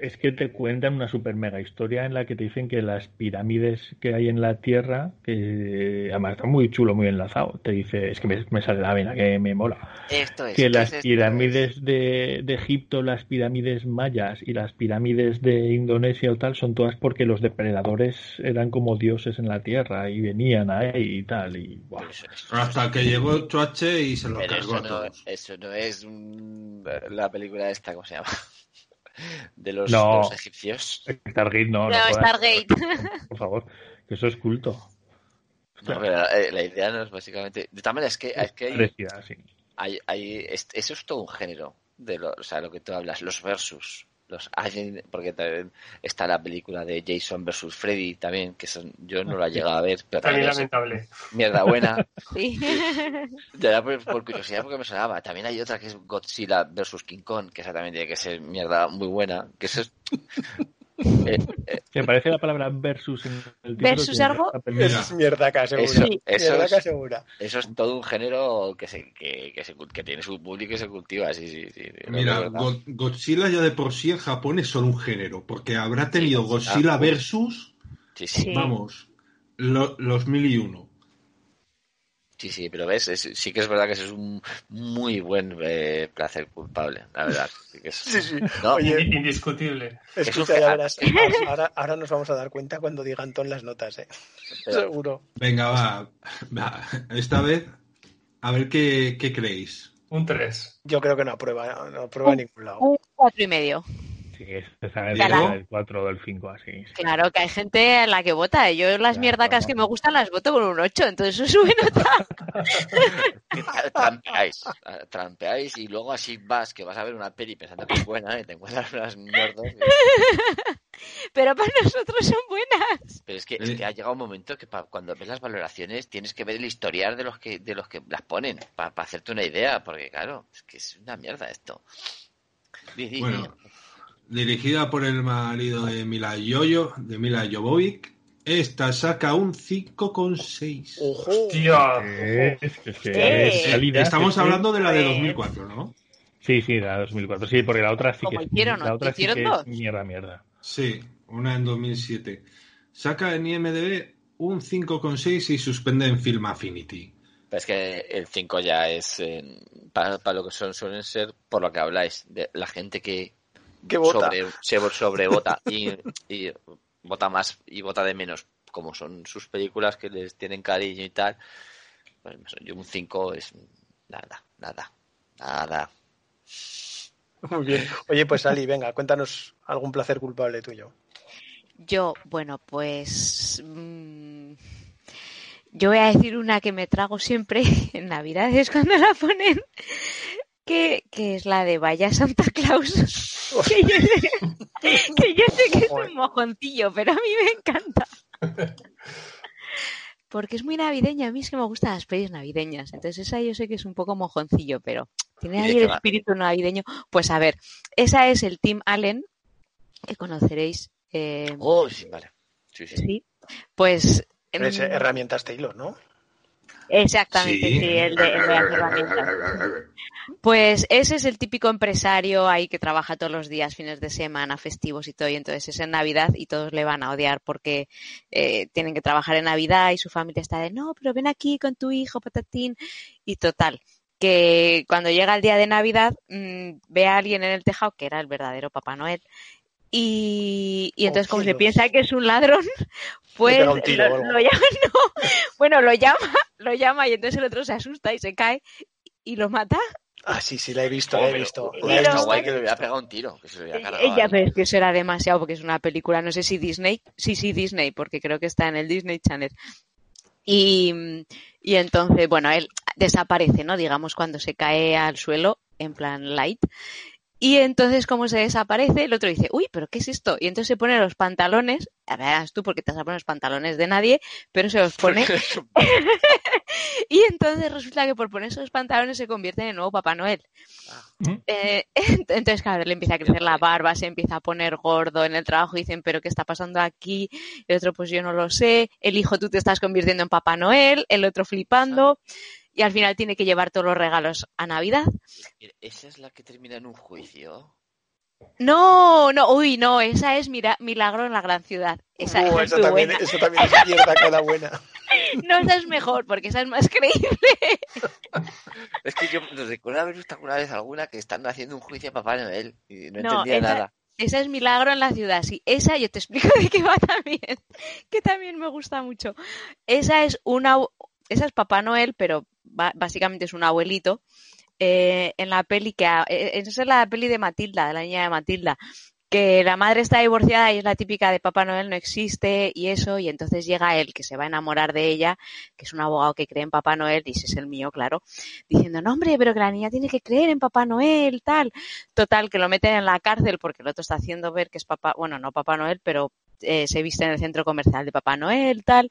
es que te cuentan una super mega historia en la que te dicen que las pirámides que hay en la Tierra, que además está muy chulo, muy enlazado, te dice, es que me, me sale la vena, que me mola, Esto es. que las es, pirámides de, de Egipto, las pirámides mayas y las pirámides de Indonesia o tal son todas porque los depredadores eran como dioses en la Tierra y venían ahí y tal, y. Hasta que llegó Chuache y se lo cargó eso no, eso no es la película esta, ¿cómo se llama? De los, No. de los egipcios. Stargate no, No, jodas. Stargate. Por favor, que eso es culto. No, pero eh, la idea no es básicamente. De maneras, es que, es que hay, Parecida, sí. hay, hay- es- eso es todo un género. De lo, o sea, lo que tú hablas, los versus. Los alien, porque también está la película de Jason versus Freddy también, que son, yo no la he llegado a ver, pero También lamentable. mierda buena. Sí. Verdad, por, por curiosidad, porque me sonaba. También hay otra que es Godzilla versus King Kong, que esa también tiene que ser mierda muy buena. Que eso es. Eh, eh, Me parece la palabra versus en el título Versus que algo. Es mierdaca segura. Eso- eso mierdaca es- segura. eso es todo un género que se, que, que, que tiene su público y se cultiva. Sí, sí, sí. Mira, Godzilla ya de por sí en Japón es solo un género, porque habrá tenido Godzilla. Godzilla versus, Sí, sí, Sí. vamos, lo- los mil y uno. Sí, sí, pero ves, es- sí que es verdad que ese es un muy buen eh, placer culpable, la verdad. Sí, que es- Sí, sí. No, Oye, Indi- Indiscutible. escucha, un- ya verás. Ahora, ahora nos vamos a dar cuenta cuando digan ton las notas, ¿eh? pero- Seguro. Venga, va, va, esta vez, a ver qué, qué creéis. Un 3. Yo creo que no aprueba, no aprueba a ningún lado. Un cuatro y medio. Sí, es esa es del 4 o del 5, así. sí. Claro que hay gente a la que vota. Yo las Claro. mierdacas que me gustan las voto con un 8, entonces eso sube nota. trampeáis, eh, trampeáis y luego así vas, que vas a ver una peli pensando que es buena y te encuentras unas mierdas. y- Pero para nosotros son buenas. Pero es que, es que ha llegado un momento que pa- cuando ves las valoraciones tienes que ver el historial de los que de los que las ponen para hacerte una idea, porque claro, es que es una mierda esto. Bueno, dirigida por el marido de Mila Yoyo, de Mila Jovovic, esta saca un 5,6. Ojo. Tío. Es, es que ¿Qué? es calidad, Estamos hablando de la de Pues- 2004, ¿no? Sí, sí, la 2004. Sí, porque la otra sí que hicieron, la otra sí Hicieron que es mierda, mierda. Sí, una en 2007. Saca en IMDb un 5,6 y suspende en Film Affinity. Pero es que el 5 ya es para, lo que son, suelen ser, por lo que habláis, de la gente que ¿Qué vota? sobre, se sobrevota y, y vota más y vota de menos, como son sus películas que les tienen cariño y tal. Pues yo un 5 es nada, nada, nada. Muy bien. Oye, pues Ali, venga, cuéntanos algún placer culpable tuyo. Yo, bueno, pues. mm, yo voy a decir una que me trago siempre en Navidades cuando la ponen. Que, que es la de Vaya Santa Claus. Que, yo sé, que yo sé que es un mojoncillo, pero a mí me encanta. Porque es muy navideña. A mí es que me gustan las pelis navideñas. Entonces, esa yo sé que es un poco mojoncillo, pero tiene ¿Y de ahí el espíritu navideño. Pues a ver, esa es el Team Allen, que conoceréis. eh, Oh, sí, vale. Sí, sí. Sí, pues Pero es mm, herramientas Taylor, ¿no? Exactamente, sí, el de, el de las herramientas. Pues ese es el típico empresario ahí que trabaja todos los días, fines de semana, festivos y todo, y entonces es en Navidad y todos le van a odiar porque eh, tienen que trabajar en Navidad y su familia está de no, pero ven aquí con tu hijo, patatín, y total. Que cuando llega el día de Navidad mm, ve a alguien en el tejado que era el verdadero Papá Noel y, y entonces como se piensa que es un ladrón, pues un tiro lo, llama, no, bueno, lo llama, lo llama y entonces el otro se asusta y se cae y lo mata. Ah, sí, sí, la he visto, Oh, la he visto. la he guay que le hubiera pegado un tiro, que se lo hubiera cargado. Ella, pero es que eso era demasiado porque es una película, no sé si Disney, sí, sí, Disney, porque creo que está en el Disney Channel. Y, y entonces, bueno, él desaparece, ¿no? Digamos cuando se cae al suelo, en plan light. Y entonces, como se desaparece, el otro dice, uy, pero ¿qué es esto? Y entonces se pone los pantalones, a verás tú porque te vas a poner los pantalones de nadie, pero se los pone y entonces resulta que por poner esos pantalones se convierte en el nuevo Papá Noel. ¿Mm? Eh, entonces, claro, le empieza a crecer la barba, se empieza a poner gordo en el trabajo, dicen, pero ¿qué está pasando aquí? El otro, pues yo no lo sé. El hijo, tú te estás convirtiendo en Papá Noel, el otro flipando. Y al final tiene que llevar todos los regalos a Navidad. Esa es la que termina en un juicio. No, no, uy, no, esa es Mira- Milagro en la Gran Ciudad. Esa, Uh, esa es eso, muy también, buena. eso también es mierda cada buena. No, esa es mejor, porque esa es más creíble. Es que yo recuerdo haber visto alguna vez alguna que están haciendo un juicio a Papá Noel y no, No, entendía esa- nada. Esa es Milagro en la ciudad, sí. Esa yo te explico de qué va también, que también me gusta mucho. Esa es una, esa es Papá Noel, pero básicamente es un abuelito eh, en la peli que ha- eh, esa es la peli de Matilda, de la niña de Matilda, que la madre está divorciada y es la típica de Papá Noel no existe y eso, y entonces llega él que se va a enamorar de ella, que es un abogado que cree en Papá Noel, y ese es el mío, claro, diciendo, no hombre, pero que la niña tiene que creer en Papá Noel, tal. Total, que lo meten en la cárcel porque el otro está haciendo ver que es Papá, bueno, no Papá Noel, pero eh, se viste en el centro comercial de Papá Noel, tal.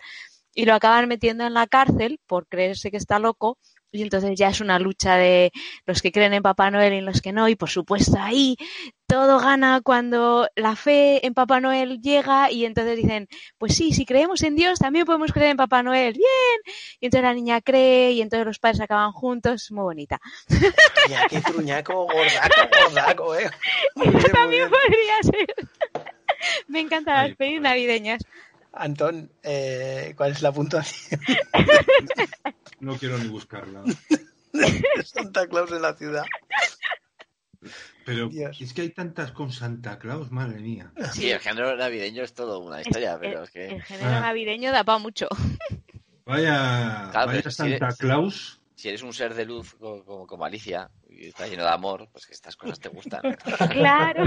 Y lo acaban metiendo en la cárcel por creerse que está loco. Y entonces ya es una lucha de los que creen en Papá Noel y los que no. Y por supuesto ahí todo gana cuando la fe en Papá Noel llega y entonces dicen, pues sí, si creemos en Dios también podemos creer en Papá Noel. Bien. Y entonces la niña cree y entonces los padres acaban juntos. Muy bonita. Qué truñaco, gordaco, gordaco, eh. También podría ser. Me encantan las pelis padre. navideñas. Antón, eh, ¿cuál es la puntuación No quiero ni buscarla. Santa Claus en la ciudad? Pero Dios. es que hay tantas con Santa Claus, madre mía. Sí, el género navideño es todo una historia, pero es que... El género Ah. navideño da para mucho. Vaya, Claro, vaya si Santa eres- Claus. Si eres un ser de luz co- como, como Alicia y está lleno de amor, pues que estas cosas te gustan. Claro.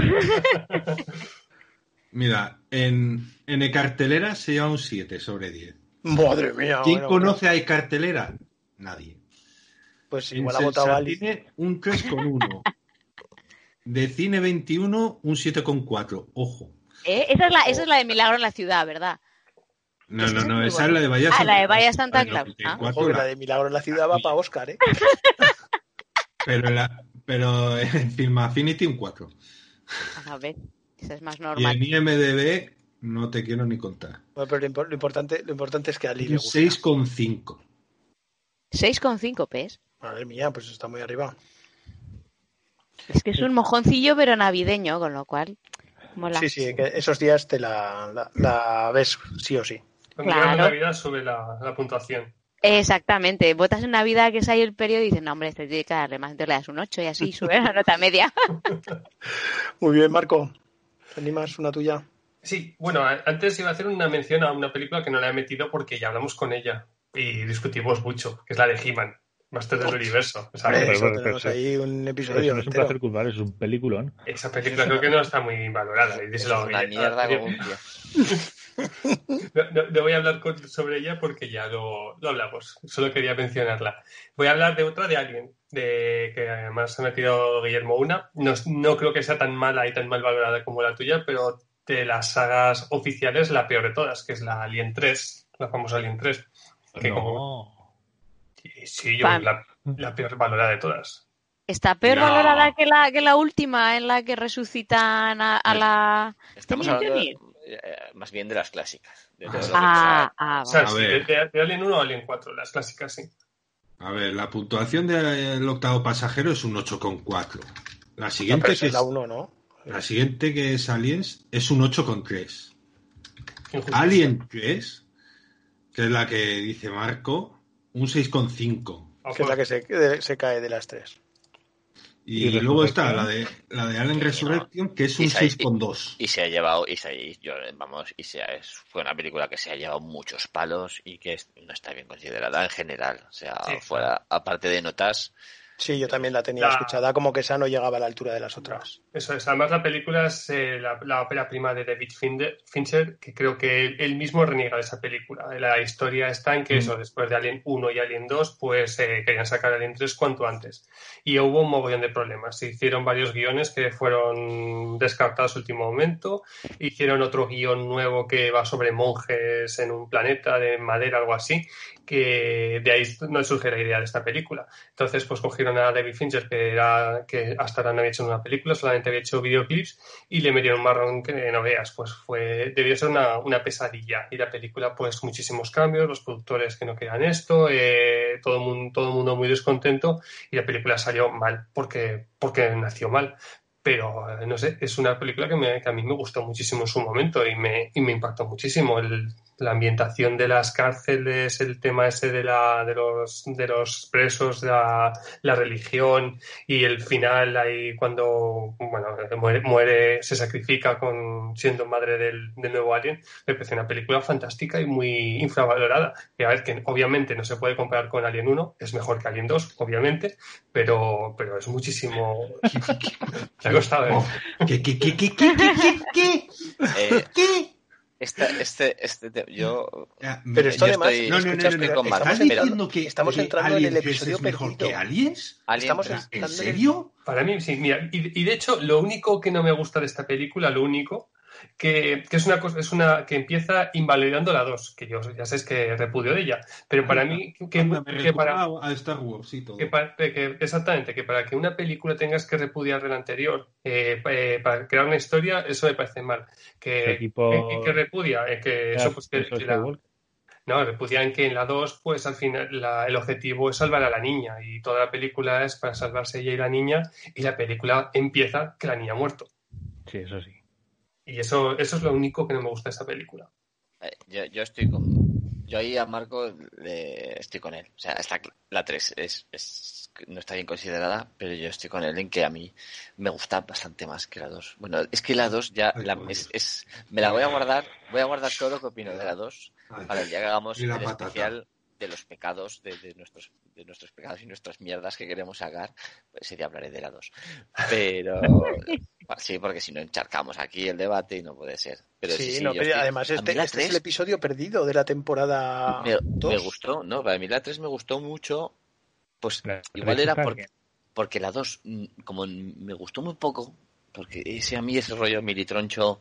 Mira, en, en e-cartelera se lleva un 7 sobre 10. Madre mía. ¿Quién bueno, conoce a e-cartelera? Nadie. Pues En igual ha votado Ali. Sensatine, un 3,1. De Cine 21, un 7,4. Ojo. ¿Eh? Esa, es la, esa es la de Milagro en la ciudad, ¿verdad? No, no, es no, esa es la de Bahía Ah, Santa la de Bahía Claus. Santa Claus. Ah. 94, Ojo, que la- la de Milagro en la ciudad va para Oscar, ¿eh? pero, la- pero en Film Affinity un 4. A ver, esa es más Y normal. en IMDB no te quiero ni contar. Bueno, pero lo, impo- lo importante, lo importante es que a Ali le gusta. 6,5. 6,5 pes. Madre mía, pues está muy arriba. Es que es un mojoncillo, pero navideño, con lo cual mola. Sí, sí, que esos días te la, la- la ves sí o sí. Cuando Claro. llega la Navidad sube la, la puntuación. Exactamente. Votas en Navidad, que es ahí el periodo, y dicen, no, hombre, este tiene que darle más, entonces le das un 8 y así sube la nota media. Muy bien, Marco. ¿Te animas una tuya? Sí, bueno, antes iba a hacer una mención a una película que no la he metido porque ya hablamos con ella y discutimos mucho, que es la de He-Man, Master del Universo. O sea, Hombre, pero- eso pero- tenemos pero- ahí un episodio eso no es un entero. placer es un peliculón. esa película creo que no está muy valorada. Y Es una mierda a- como un tío. No, no- no voy a hablar con- sobre ella porque ya lo, lo hablamos. Solo quería mencionarla. Voy a hablar de otra de Alien, de que además ha metido Guillermo una. No, no creo que sea tan mala y tan mal valorada como la tuya, pero de las sagas oficiales la peor de todas, que es la Alien 3, la famosa Alien 3. Que como- No. y sí, yo la, la peor valorada de todas. Está peor No. valorada que la, que la última, en la que resucitan a, a la... Estamos hablando eh, más bien de las clásicas. de- de que Ah, sea. ah, O sea, sí, de, de- de Alien 1 a Alien 4, las clásicas sí. A ver, la puntuación del octavo pasajero es un 8,4. La No, siguiente, pero que es la 1, ¿no? la siguiente que es Aliens es un 8,3. Injusticia. Alien 3, que es la que dice Marco, un 6,5. Ah, Que es la pues, que se, que se cae de las tres. Y, ¿Y luego está la de, la de Alien Resurrection, que es Y un se- 6,2. Y se ha llevado, y se, y yo, vamos, y se ha- es, fue una película que se ha llevado muchos palos y que es- no está bien considerada en general. O sea, Sí. fuera, aparte de notas, Sí, yo también la tenía La- escuchada, como que esa no llegaba a la altura de las otras. Eso es. Además, la película es eh, la, la ópera prima de David Fincher, que creo que él, él mismo reniega de esa película. La historia está en que Mm. eso, después de Alien 1 y Alien 2, pues eh, querían sacar Alien 3 cuanto antes. Y hubo un mogollón de problemas. Se hicieron varios guiones que fueron descartados al último momento. Hicieron otro guion nuevo que va sobre monjes en un planeta de madera, algo así, que de ahí no surge la idea de esta película. Entonces, pues cogieron a David Fincher, que, era, que hasta ahora no había hecho una película, solamente había hecho videoclips, y le metieron marrón que no veas. Pues fue, debió ser una, una pesadilla. Y la película, pues muchísimos cambios, los productores que no querían esto, eh, todo, el mundo, todo mundo muy descontento, y la película salió mal, porque, porque nació mal. pero eh, no sé, es una película que, me- que a mí me gustó muchísimo en su momento y me, y me impactó muchísimo. El- la ambientación de las cárceles, el tema ese de, la, de, los, de los presos, la, la religión y el final ahí cuando bueno, muere, muere, se sacrifica con siendo madre del, del nuevo alien, me parece una película fantástica y muy infravalorada. Y a ver, que obviamente no se puede comparar con Alien 1, es mejor que Alien 2, obviamente, pero, pero es muchísimo... Me ha costado, ¿eh? Oh, ¿Qué, qué, qué, qué, qué, qué, qué, Eh, qué? Esta- este, este, te- yo, Ya, Pero esto yo además, estoy- No, no, no, escucha, no, no, espera, con ¿Estás diciendo que estamos que entrando en el episodio es mejor perdido. que Aliens? Alien, Estamos ¿En serio? Para mí, sí, mira, y, y de hecho, lo único que no me gusta de esta película, lo único, que, que es una cosa, es una que empieza invalidando la 2, que yo ya sé que repudio de ella, pero para mí, que, Anda, me que para, a Star Wars y todo. que para- que- exactamente, que para que una película tengas que repudiar de la anterior, eh, eh, para crear una historia, eso me parece mal. Que, tipo- que, que repudia, eh, que eso, pues, que- Eso es que la- Skywalker. no, repudian que en la 2, pues al final la- el objetivo es salvar a la niña y toda la película es para salvarse ella y la niña y la película empieza que la niña ha muerto. Sí, eso sí. Y eso, eso es lo único que no me gusta de esta película. Eh, yo, yo estoy con. Yo ahí a Marco le- estoy con él. O sea, está la 3 es, es- no está bien considerada, pero yo estoy con él en que a mí me gusta bastante más que la 2. Bueno, es que la 2 ya Ay, la- es, es- me la voy a guardar. Voy a guardar todo lo que opino de la 2 Ay, para el día que hagamos el especial de los pecados, de, de nuestros de nuestros pecados y nuestras mierdas que queremos sacar. Pues ese día hablaré de la 2. Pero sí, porque si no encharcamos aquí el debate y no puede ser. Pero sí, sí, sí, no, yo pero estoy- además este, este es el 3 episodio perdido de la temporada me, 2. me gustó, ¿no? Para mí la 3 me gustó mucho. Pues La igual era porque, porque la 2, mm, como me gustó muy poco, porque ese a mí ese rollo militroncho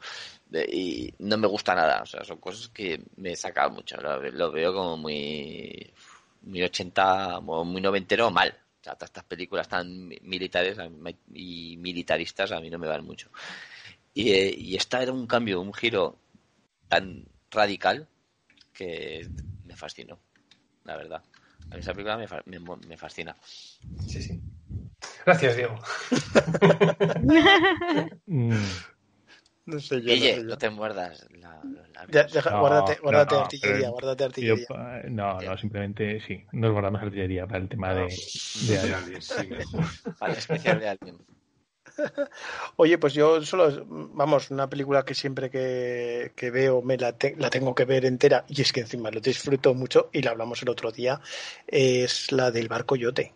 y no me gusta nada. O sea, son cosas que me sacan mucho. Lo, veo como muy, muy 80, o muy noventero mal. O sea, estas películas tan mi- militares y militaristas a mí no me van mucho. Y, esta era un cambio, un giro tan radical que me fascinó, la verdad. A mí esa película me, me, me fascina. Sí, sí. Gracias, Diego. Mm, No sé yo. no Guille, sé yo. no te muerdas la, los labios. Ya, deja- No, guárdate, no, guárdate no, artillería, pero guárdate artillería. no, no, simplemente sí. Nos guardamos artillería para el tema de, de de. Aliens, sí. Vale, especial de alguien. Oye, pues yo solo, vamos, una película que siempre que, que veo me la, te- la tengo que ver entera y es que encima lo disfruto mucho y la hablamos el otro día, es la del barco yote.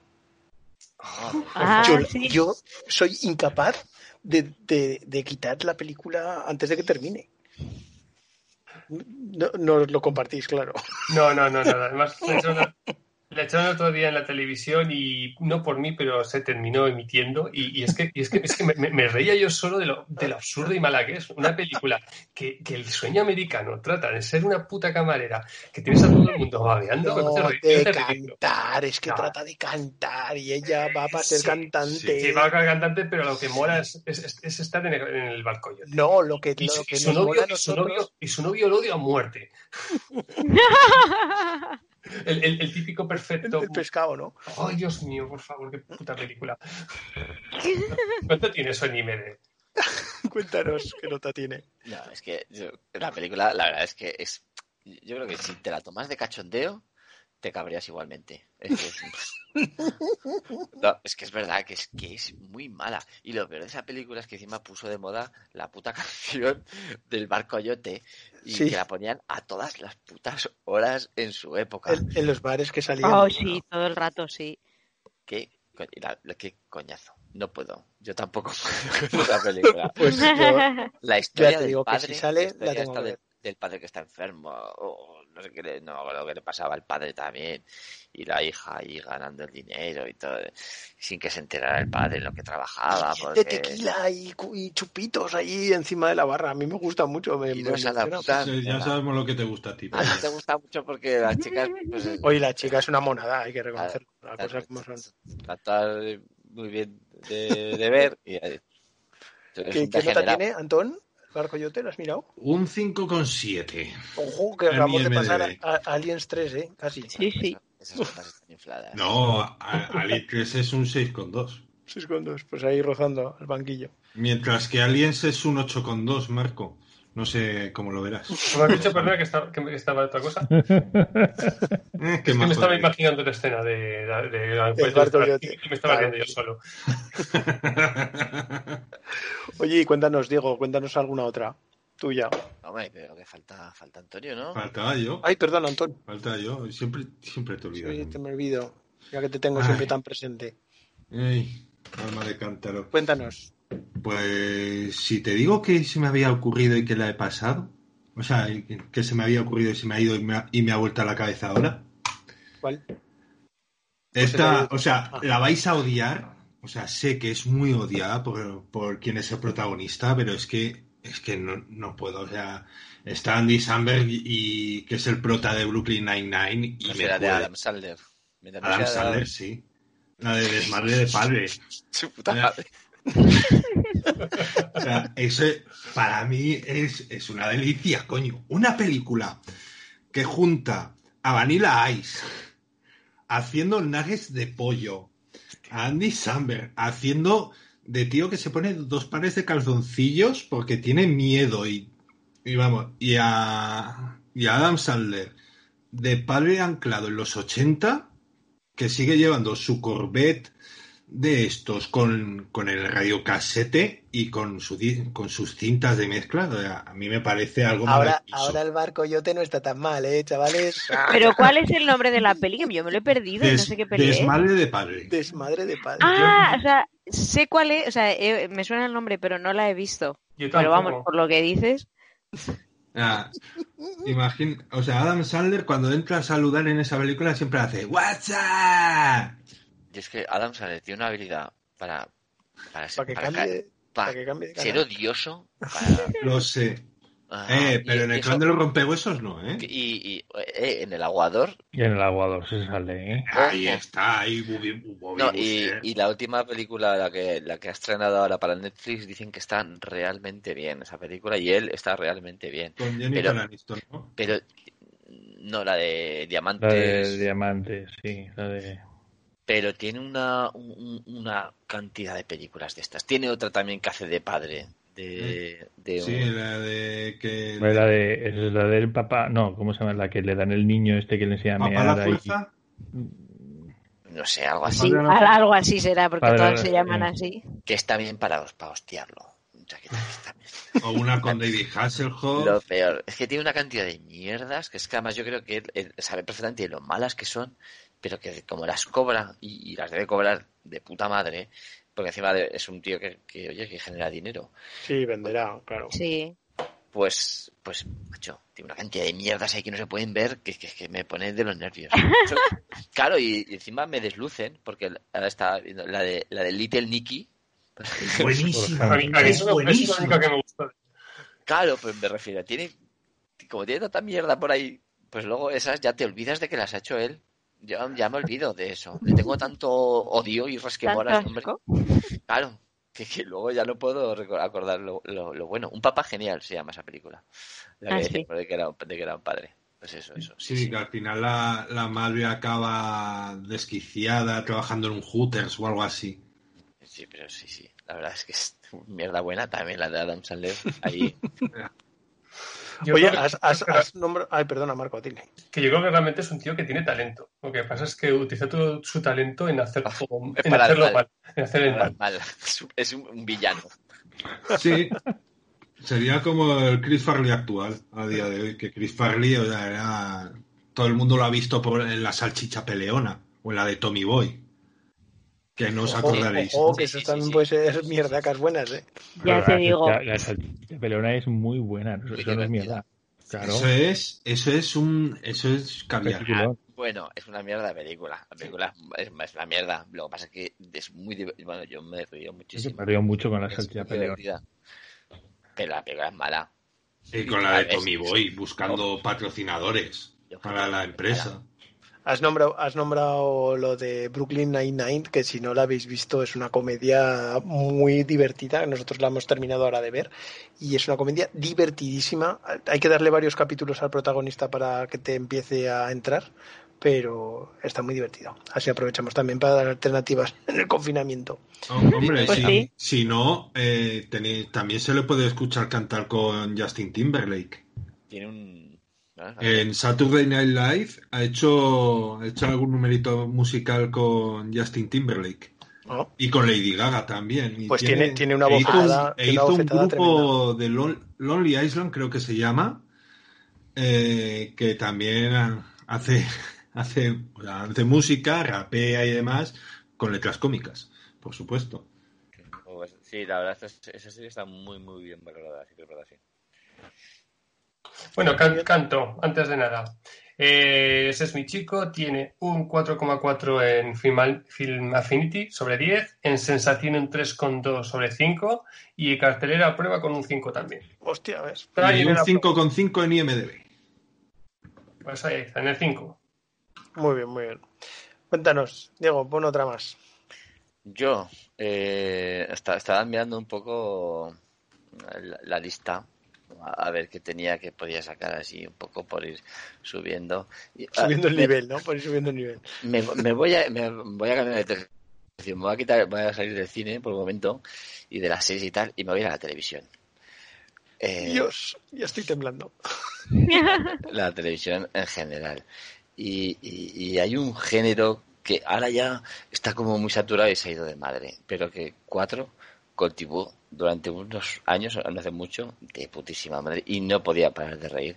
Ah, yo, sí. yo soy incapaz de, de- de quitar la película antes de que termine. No, no lo compartís, claro. No, no, no, no. Además, la echaron, la echaron el otro día en la televisión y no por mí, pero se terminó emitiendo. Y, y es que, y es que, es que me, me- reía yo solo de lo, de lo absurdo y mala que es. Una película que, que el sueño americano trata de ser una puta camarera que tienes a todo el mundo babeando. No, parece ri- de cantar, es que No. trata de cantar y ella va para ser Sí, cantante. Sí, va a cantante, pero lo que mola es, es- es- es estar en el, en el barco. yote. No, lo que, Y lo su, que y su nos novio, mola y su nosotros- novio- y su novio lo odia a muerte. El, el- el típico perfecto. el pescado, ¿no? Ay, Dios mío, por favor, qué puta película. ¿Cuánto tiene eso en IMDb? Cuéntanos qué nota tiene. No, es que yo- la película, la verdad es que es. Yo creo que si te la tomas de cachondeo, te cabreas igualmente. Es que es, No, es que es verdad que es, que es muy mala. Y lo peor de esa película es que encima puso de moda la puta canción del barco yote y Sí. que la ponían a todas las putas horas en su época. En, en los bares que salían. Oh, sí, todo el rato, sí. ¿Qué, co- la- la- qué coñazo? No puedo. Yo tampoco puedo con esa película. Pues yo, La historia te del digo que si sale, la la tengo del, padre que está enfermo, no sé qué le, no, lo que le pasaba al padre también, y la hija ahí ganando el dinero y todo, sin que se enterara el padre en lo que trabajaba, de tequila y, chupitos ahí encima de la barra. A mí me gusta mucho. Me, me la puta Sí, ya sabemos lo que te gusta a ti. a ti te gusta mucho porque las chicas, pues, eh, Oye, la chica es una monada, hay que reconocerlo. Las cosas como son. todas muy bien de, de ver, y ¿Qué, qué nota tiene, Antón? ¿Barco Yote? ¿Lo has mirado? Un 5,7. Ojo, que acabamos de pasar a, a Aliens 3, ¿eh? Casi. Sí, sí. Esas notas están infladas. No, a- Ali 3 es un 6,2. 6,2. Pues ahí rozando el banquillo. Mientras que Aliens es un 8,2, Marco. No sé cómo lo verás. ¿Me has dicho, perdona, que estaba, que estaba otra cosa? Eh, Es ¿qué que me estaba imaginando la escena de, de, de la barco y me estaba riendo yo solo. Oye, y cuéntanos, Diego, cuéntanos alguna otra. Tuya. Hombre, pero que falta, falta Antonio, ¿no? Faltaba yo. Ay, perdón, Antón. Falta yo. Siempre, siempre te olvidas. Sí, te me olvido. Ya que te tengo Ay. siempre tan presente. Ey, alma de cántaro. Cuéntanos. Pues si te digo que se me había ocurrido y que la he pasado, o sea, que, se me había ocurrido y se me ha ido y me ha, y me ha vuelto a la cabeza ahora. ¿Cuál? Esta, o sea, Ah. la vais a odiar, o sea, sé que es muy odiada por, por quien es el protagonista, pero es que es que no, no puedo, o sea, está Andy Samberg y que es el prota de Brooklyn Nine-Nine y No me de Adam Sandler. Adam Sandler, sí. La de desmadre de padre. Su puta madre. Eso para mí es, es una delicia, coño. Una película que junta a Vanilla Ice haciendo nuggets de pollo, a Andy Samberg haciendo de tío que se pone dos pares de calzoncillos porque tiene miedo y, y vamos, y a, y a Adam Sandler de padre anclado en los 80 que sigue llevando su Corvette de estos con, con el radiocasete y con, su, con sus cintas de mezcla. O sea, a mí me parece algo Ahora, maravilloso. ahora el barco yote no está tan mal, ¿eh, chavales? Pero ¿cuál es el nombre de la peli? Que yo me lo he perdido y no sé qué peli es. desmadre de padre. Desmadre de padre. Ah, o sea, sé cuál es, o sea, eh, me suena el nombre, pero no la he visto. Yo Pero vamos, por lo que dices, Ah, imagín- o sea, Adam Sandler cuando entra a saludar en esa película siempre hace WhatsApp. Es que Adam Sandler tiene una habilidad para, para, Para que para cambie, ca- para para que cambie de ser odioso. Para, Lo sé. ah, Eh, pero en el eso- clan de los rompehuesos no, ¿eh? y, y, eh, en el aguador. Y en el aguador se sale, ¿eh? Ahí está, ahí Bobby, Bobby No, y, Busher. y la última película, la que, la que ha estrenado ahora para Netflix, dicen que está realmente bien esa película y él está realmente bien. Con pero- Aniston, ¿no? Pero no la de La Diamantes, de diamantes, sí. La de... pero tiene una, un- una cantidad de películas de estas. Tiene otra también que hace de padre. De, de Sí, un- la de que... La de, es la del papá, no, ¿cómo se llama? La que le dan el niño este que le enseña a ¿Papá la fuerza? no sé, algo así. algo así será, porque Padre, todas se llaman eh. así. Que está bien para, para hostiarlo. O una con David Hasselhoff. Lo peor es que tiene una cantidad de mierdas que es que además yo creo que él, él sabe perfectamente lo malas que son, pero que como las cobra y, y las debe cobrar de puta madre, porque encima de- es un tío que, que, oye, que genera dinero, Sí, venderá, claro. Sí. pues, pues, macho, tiene una cantidad de mierdas ahí que no se pueden ver que, que, que me pone de los nervios. claro, y, y encima me deslucen, porque ahora está viendo la de, la de Little Nicky. Buenísimo. A mí, a mí Es eso me- eso es buenísimo. que me gustó. Claro, pues me refiero, tiene, como tiene tanta mierda por ahí, pues luego esas ya te olvidas de que las ha hecho él. Yo ya me olvido de eso. Le tengo tanto odio y resquemor a este hombre. ¿Tanto Claro, que, que luego ya no puedo acordar lo, lo- lo bueno. Un papá genial se llama esa película. La Ah, que sí. decíamos de, que era, de que era un padre. Pues eso, eso. Sí, Sí, sí. que al final la, la madre acaba desquiciada trabajando en un Hooters o algo así. Sí, pero sí, sí. La verdad es que es mierda buena también la de Adam Sandler. Ahí. Yo Oye, que- has, has, has nombrado... Ay, perdona, Marco, dile. que yo creo que realmente es un tío que tiene talento. Lo que pasa es que utiliza todo su talento en, hacer, Es en para el hacerlo mal. mal. En hacer el mal. Mal. Es un- villano. Sí. Sería como el Chris Farley actual a día de hoy, que Chris Farley o sea, era... todo el mundo lo ha visto por en la salchicha peleona o en la de Tommy Boy. Que no os acordaréis. ojo, ¿no? que eso sí, también sí, sí. puede ser mierdacas buenas, ¿eh? Ya te la digo. salchicha- La salchicha peleona es muy buena, eso, no es mierda. Claro. Eso es, eso es un, eso es caviar. Peliculón. Bueno, es una mierda de película. La película es, es una mierda. Lo que pasa es que es muy Bueno, yo me Yo muchísimo. me río mucho con la salchicha divertida. Pero la película es mala. Y con la de Tommy Boy, buscando patrocinadores para la es empresa. Has nombrado, has nombrado lo de Brooklyn Nine-Nine, que si no la habéis visto es una comedia muy divertida. Nosotros la hemos terminado ahora de ver y es una comedia divertidísima. Hay que darle varios capítulos al protagonista para que te empiece a entrar, pero está muy divertido. Así aprovechamos también para dar alternativas en el confinamiento. Oh, hombre, Pues si, sí. si no, eh, tenéis- también se le puede escuchar cantar con Justin Timberlake. Tiene un. En Saturday Night Live ha hecho, ha hecho algún numerito musical con Justin Timberlake. ¿no? Y con Lady Gaga también. Y Pues tiene- tiene una e hizo bofetada- e hizo un grupo de Lon- Lonely Island, creo que se llama, eh, que también hace, hace, hace música, rapea y demás, con letras cómicas, por supuesto. Pues, sí, la verdad, es que esa serie está muy, muy bien valorada, sí que es verdad, sí. Bueno, can- canto, antes de nada. Eh, ese es mi chico, tiene un 4,4 en Film, Film Affinity sobre 10, en Sensación un 3,2 sobre 5 y cartelera prueba con un 5 también. Hostia, ¿ves? Y un la- 5,5 en IMDB. Pues ahí está, en el 5. Muy bien, muy bien. Cuéntanos, Diego, pon otra más. Yo eh, esta- estaba mirando un poco la, la lista a, ver qué tenía que podía sacar así un poco por ir subiendo. Ah, Subiendo el me- nivel, ¿no? Por ir subiendo el nivel. Me, me voy a me voy a cambiar de televisión, me voy a quitar, voy a salir del cine por un momento y de las series y tal y me voy a ir a la televisión. Eh, Dios, ya estoy temblando. la televisión en general. Y, y- y hay un género que ahora ya está como muy saturado y se ha ido de madre, pero que cuatro cultivó durante unos años, no hace mucho, de putísima madre, y no podía parar de reír,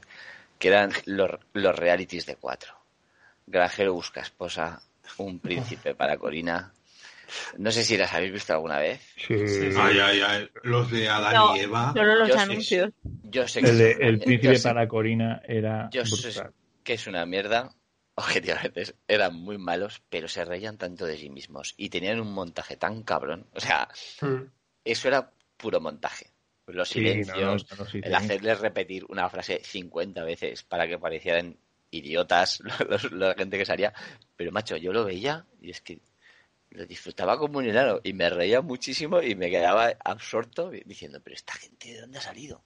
que eran los, los realities de cuatro. Granjero busca esposa, un príncipe para Corina. No sé si las habéis visto alguna vez. Sí. Sí, sí. Ay, ay, ay. Los de Adán No, y Eva. Solo los Yo anuncios. Yo sé que, El, de- el yo príncipe sé para Corina era Yo sé- que es una mierda. Objetivamente eran muy malos, pero se reían tanto de sí mismos y tenían un montaje tan cabrón. O sea, Mm. eso era puro montaje. Los Sí, no, no, silencios, sí, el hacerles repetir una frase 50 veces para que parecieran idiotas los- la gente que salía. Pero macho, yo lo veía y es que lo disfrutaba como un enano y me reía muchísimo y me quedaba absorto diciendo, pero esta gente de dónde ha salido?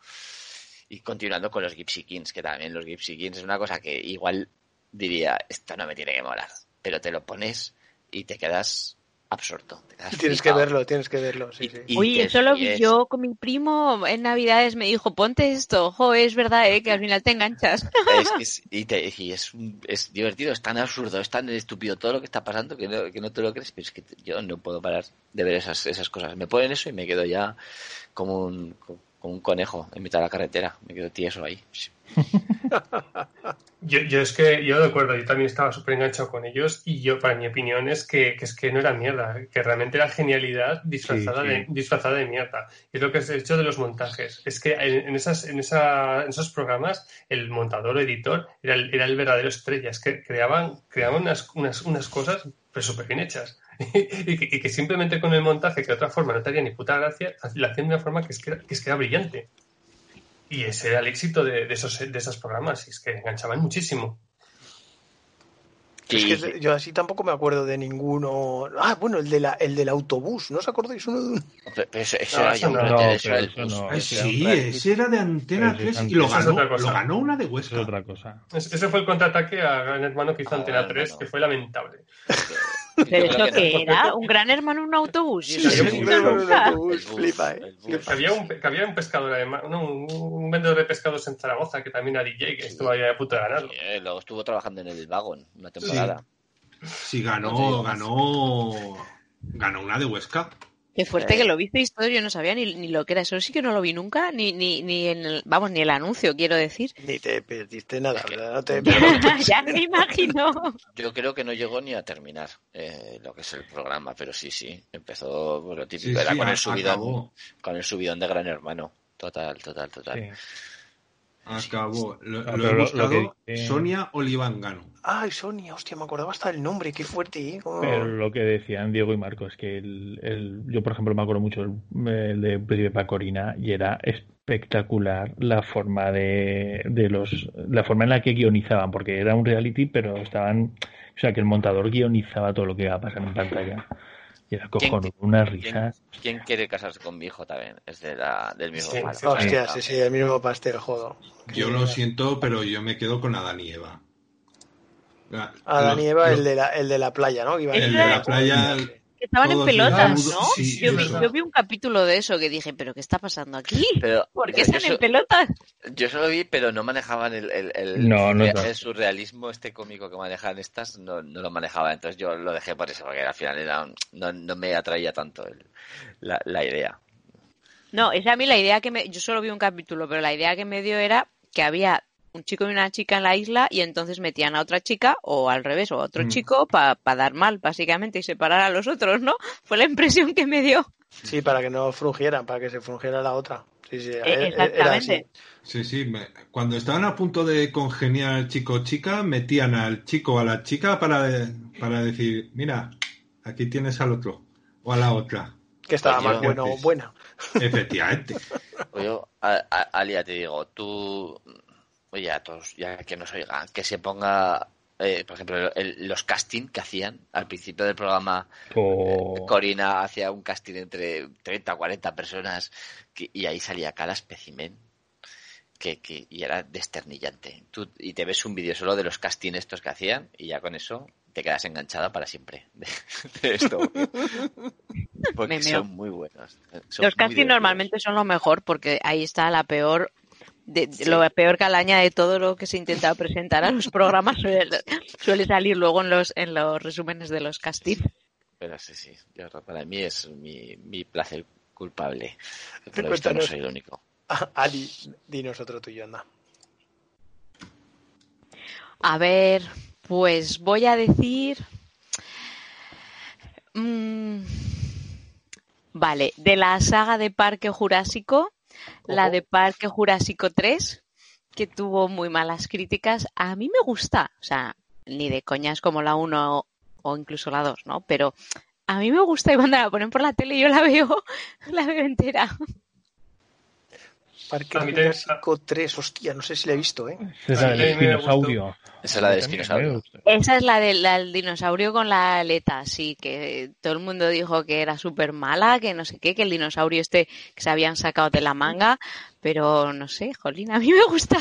Y continuando con los Gypsy Kings, que también los Gypsy Kings es una cosa que igual diría, esto no me tiene que molar, pero te lo pones y te quedas absorto. Tienes que verlo, tienes que verlo, sí, Y- sí. y Uy, te eso lo vi yo con mi primo en Navidades. Me dijo, ponte esto. Jo, es verdad, ¿eh? Que al final te enganchas. Es, que es- y, te- y es, un- es divertido, es tan absurdo, es tan estúpido todo lo que está pasando que no, que no te lo crees, pero es que yo no puedo parar de ver esas, esas cosas. Me ponen eso y me quedo ya como un, como un conejo en mitad de la carretera, me quedo tieso ahí. Yo, yo es que, yo de acuerdo, yo también estaba súper enganchado con ellos y yo, para mi opinión, es que, que es que no era mierda, que realmente era genialidad disfrazada, Sí, sí. De, disfrazada de mierda. Y es lo que has hecho de los montajes. Es que en, en esas, en, esa, en esos programas el montador o editor era el, era el verdadero estrella. Es que creaban, creaban unas, unas, unas cosas pero súper bien hechas. y, que, y que simplemente con el montaje, que de otra forma no te haría ni puta gracia, lo hacían de una forma que es que, que es que era brillante. Y ese era el éxito de, de esos, de esos programas, y es que enganchaban muchísimo. Es que yo así tampoco me acuerdo de ninguno. Ah, bueno, el, de la, el del autobús. ¿No os acordáis uno de un... pero eso No, era no. No, el. Ay, sí, ese era de Antena Pero eso 3 es y lo ganó, lo una de Es Huesca. otra cosa. Es- Ese fue el contraataque a Gran Hermano que hizo Ah, Antena Gran 3, Hermano. que fue lamentable. ¿Pero eso que qué era? ¿Un gran hermano en un autobús? Sí, sí, autobús, El bus, flipa, eh. Flipa. Había, un, que había un pescador, además, no, un, un vendedor de pescados en Zaragoza, que también era DJ, que estuvo ahí a punto de ganarlo. Eh, luego estuvo trabajando en el Wagon una temporada. Sí, ganó, ganó, ganó una de Huesca. Qué fuerte Eh. que lo visteis todo, yo no sabía ni, ni lo que era. Eso sí que no lo vi nunca, ni, ni, ni en el, vamos, ni el anuncio, quiero decir. Ni te perdiste nada, ¿verdad? No te ya me imagino. Yo creo que no llegó ni a terminar eh, lo que es el programa, pero sí, sí, empezó lo típico, Sí, era sí, con el subidón, acabó. con el subidón de Gran Hermano. Total, total, total. Sí. Acabó. Lo, Ah, lo he buscado. lo que dice- Sonia Olivangano. Ay, Sonia, hostia, me acordaba hasta el nombre, qué fuerte, ¿eh? Pero lo que decían Diego y Marco es que el, el- yo, por ejemplo, me acuerdo mucho el, el de Príncipe para Corina y era espectacular la forma de, de los la forma en la que guionizaban, porque era un reality, pero estaban, o sea, que el montador guionizaba todo lo que iba a pasar en pantalla. Y era ¿Quién- cojonudo, unas ¿Quién, risas. quién quiere casarse con mi hijo también? Es de la, del mismo Sí, palo. Hostia, sí, sí, el mismo pastel, jodo. Yo lo siento, pero yo me quedo con Adán y Eva. La- A Dani y Eva, el de la, el de la playa, ¿no? Iba El de la playa. Que estaban en pelotas, ¿no? sí, yo, vi, eso. yo vi un capítulo de eso que dije, ¿pero qué está pasando aquí? Pero, ¿Por qué yo, están en so- pelotas? yo solo vi, pero no manejaban el, el, el, No, no el surrealismo este cómico que manejan estas, no, no lo manejaba. Entonces yo lo dejé por eso, porque al final era, un- no, no me atraía tanto el- la, la idea. No, esa a mí la idea que me... Yo solo vi un capítulo, pero la idea que me dio era que había un chico y una chica en la isla y entonces metían a otra chica o al revés, o a otro Mm. chico para dar mal, básicamente, y separar a los otros, ¿no? Fue la impresión que me dio. Sí, para que no frungieran, para que se frungiera la otra. Sí, sí, era- era E, exactamente. Sí, sí. me- cuando estaban a punto de congeniar chico-chica, metían al chico o a la chica para, para decir, mira, aquí tienes al otro o a la otra. Que estaba más bueno o buena. Efectivamente. Pues yo, Alia, te digo, tú, oye, a todos, ya que nos oigan, que se ponga, eh, por ejemplo, el- los casting que hacían al principio del programa. O- Corina hacía un casting entre 30 o 40 personas que- y ahí salía cada espécimen que, que- y era desternillante. Tú, y te ves un vídeo solo de los castings estos que hacían y ya con eso te quedas enganchada para siempre de, de esto. Porque Me son muy buenos. son Los castings normalmente son lo mejor porque ahí está la peor de, Sí. lo peor calaña de todo lo que se intenta presentar a los programas suele, suele salir luego en los en los resúmenes de los castings. Pero sí, sí, yo- para mí es mi, mi placer culpable. Por Pero lo visto no soy el único. Ali, dinos otro tuyo, anda. A ver, pues voy a decir. mm, vale, de la saga de Parque Jurásico, la de Parque Jurásico 3, que tuvo muy malas críticas, a mí me gusta. O sea, ni de coñas como la 1 o incluso la 2, ¿no? Pero a mí me gusta y cuando la ponen por la tele yo la veo, la veo entera. Parque Jurásico 3, hostia, no sé si la he visto, ¿eh? Esa es mí el también me gustó. dinosaurio. Esa es la del gusta. Esa es la del, la del dinosaurio con la aleta, sí, que todo el mundo dijo que era súper mala, que no sé qué, que el dinosaurio este que se habían sacado de la manga, pero no sé, jolín, a mí me gusta.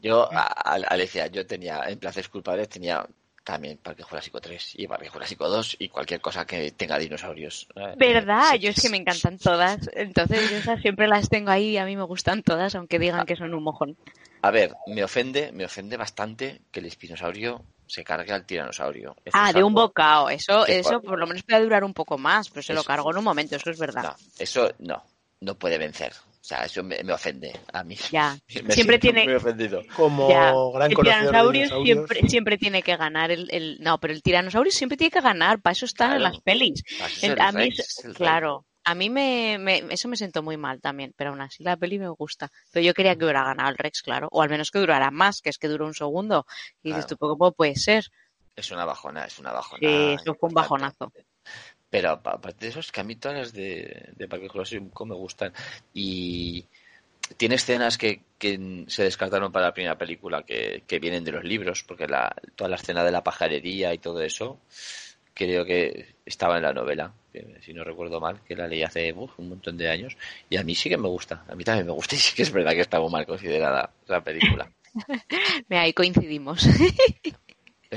Yo, a- a- Alecia, yo tenía, en placeres culpables, tenía también Parque Jurásico 3 y Parque Jurásico 2 y cualquier cosa que tenga dinosaurios. Eh, ¿Verdad? Yo es que me encantan todas, entonces yo esas siempre las tengo ahí y a mí me gustan todas, aunque digan que son un mojón. A ver, me ofende, me ofende bastante que el espinosaurio se cargue al tiranosaurio. Eso Ah, de un bocado, eso, eso por- por lo menos puede durar un poco más, pero se lo Eso. cargo en un momento, eso es verdad. No, eso no, no puede vencer. O sea, eso me, me ofende a mí. Ya, Me siempre siento tiene, muy ofendido. Como Ya, gran el conocedor de tiranosaurio siempre, siempre tiene que ganar el, el- no, pero el tiranosaurio siempre tiene que ganar, para eso están en las pelis. El a mí, rey, claro, a mí me, me- eso me sentó muy mal también, pero aún así la peli me gusta. Pero yo quería que hubiera ganado el Rex, claro, o al menos que durara más, que es que duró un segundo. Y dices Claro. tú, ¿cómo puede ser? Es una bajona, es una bajona. Sí, eso fue un bajonazo. Pero apa- aparte de eso, es que a mí todas las de, de Parque Jurásico me gustan. Y tiene escenas que, que se descartaron para la primera película que, que vienen de los libros, porque la, toda la escena de la pajarería y todo eso, creo que estaba en la novela, si no recuerdo mal, que la leí hace un montón de años. Y a mí sí que me gusta, a mí también me gusta y sí que es verdad que está muy mal considerada la película. Ahí coincidimos.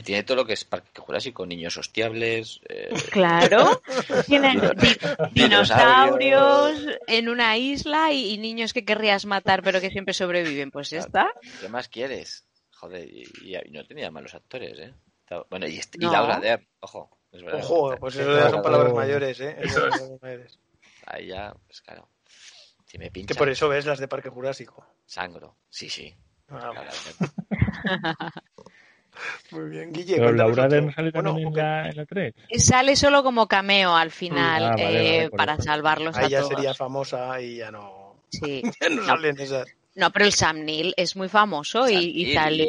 Tiene todo lo que es Parque Jurásico, niños hostiables, eh, Claro, tienen dinosaurios en una isla y, y niños que querrías matar pero que siempre sobreviven. Pues ya está. ¿Qué más quieres? Joder, y, no tenía malos actores, ¿eh? Bueno, y, este- y No. Laura Dern, ojo. es verdad. Ojo, pues eso ya son Dern, palabras mayores, ¿eh? Eso son es. palabras mayores. Ahí ya, pues claro. Si me pincha, Que por eso ves las de Parque Jurásico. sangro. Sí, sí. Ah. muy bien, Guille. Pero Laura. Dern sale Bueno, también en ok. la, en la 3. Sale solo como cameo al final Ah, vale, eh, vale, para salvarlos a Ahí ya todos. sería famosa y ya no, Sí. ya no No. salen esas. No, pero el Sam Neill es muy famoso y, y salió,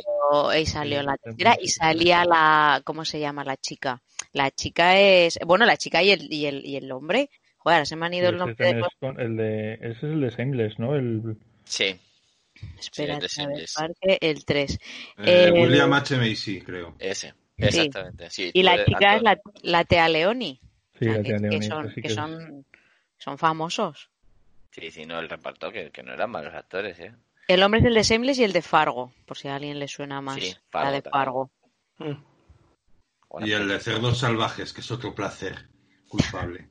y salió Sí, la tercera y salía la, ¿cómo se llama la chica? La chica es, bueno, la chica y el, y el, y el hombre. Joder, ahora se me han ido el nombre de es con- el de, ese es el de Shameless, ¿no? El, Sí, Espérate, Sí, el de parque, el 3. Eh, El- William H. Macy, creo. ese. Exactamente. Sí, Y la chica es la, la Tea Leoni. sí, O sea, la que, tía que Leoni, son, que es- son, son famosos. Sí, sí, no, el reparto, que, que no eran malos actores, ¿eh? El hombre es el de Shameless y el de Fargo, por si a alguien le suena más. Sí, la Fargo de también. Fargo. Mm. Una Y el de cerdos salvajes, que es otro placer culpable.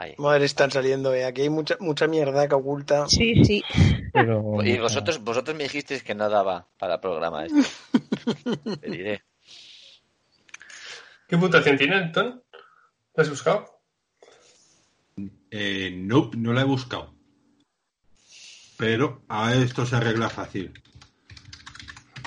Ahí. Madre, están saliendo, eh. Aquí hay mucha, mucha mierda que oculta. Sí, sí. Pero, Y vosotros, vosotros me dijisteis que no daba para el programa este. Te diré. ¿Qué puntuación tiene, Ton? ¿Lo has buscado? Eh, nope, no la he buscado. Pero a esto se arregla fácil.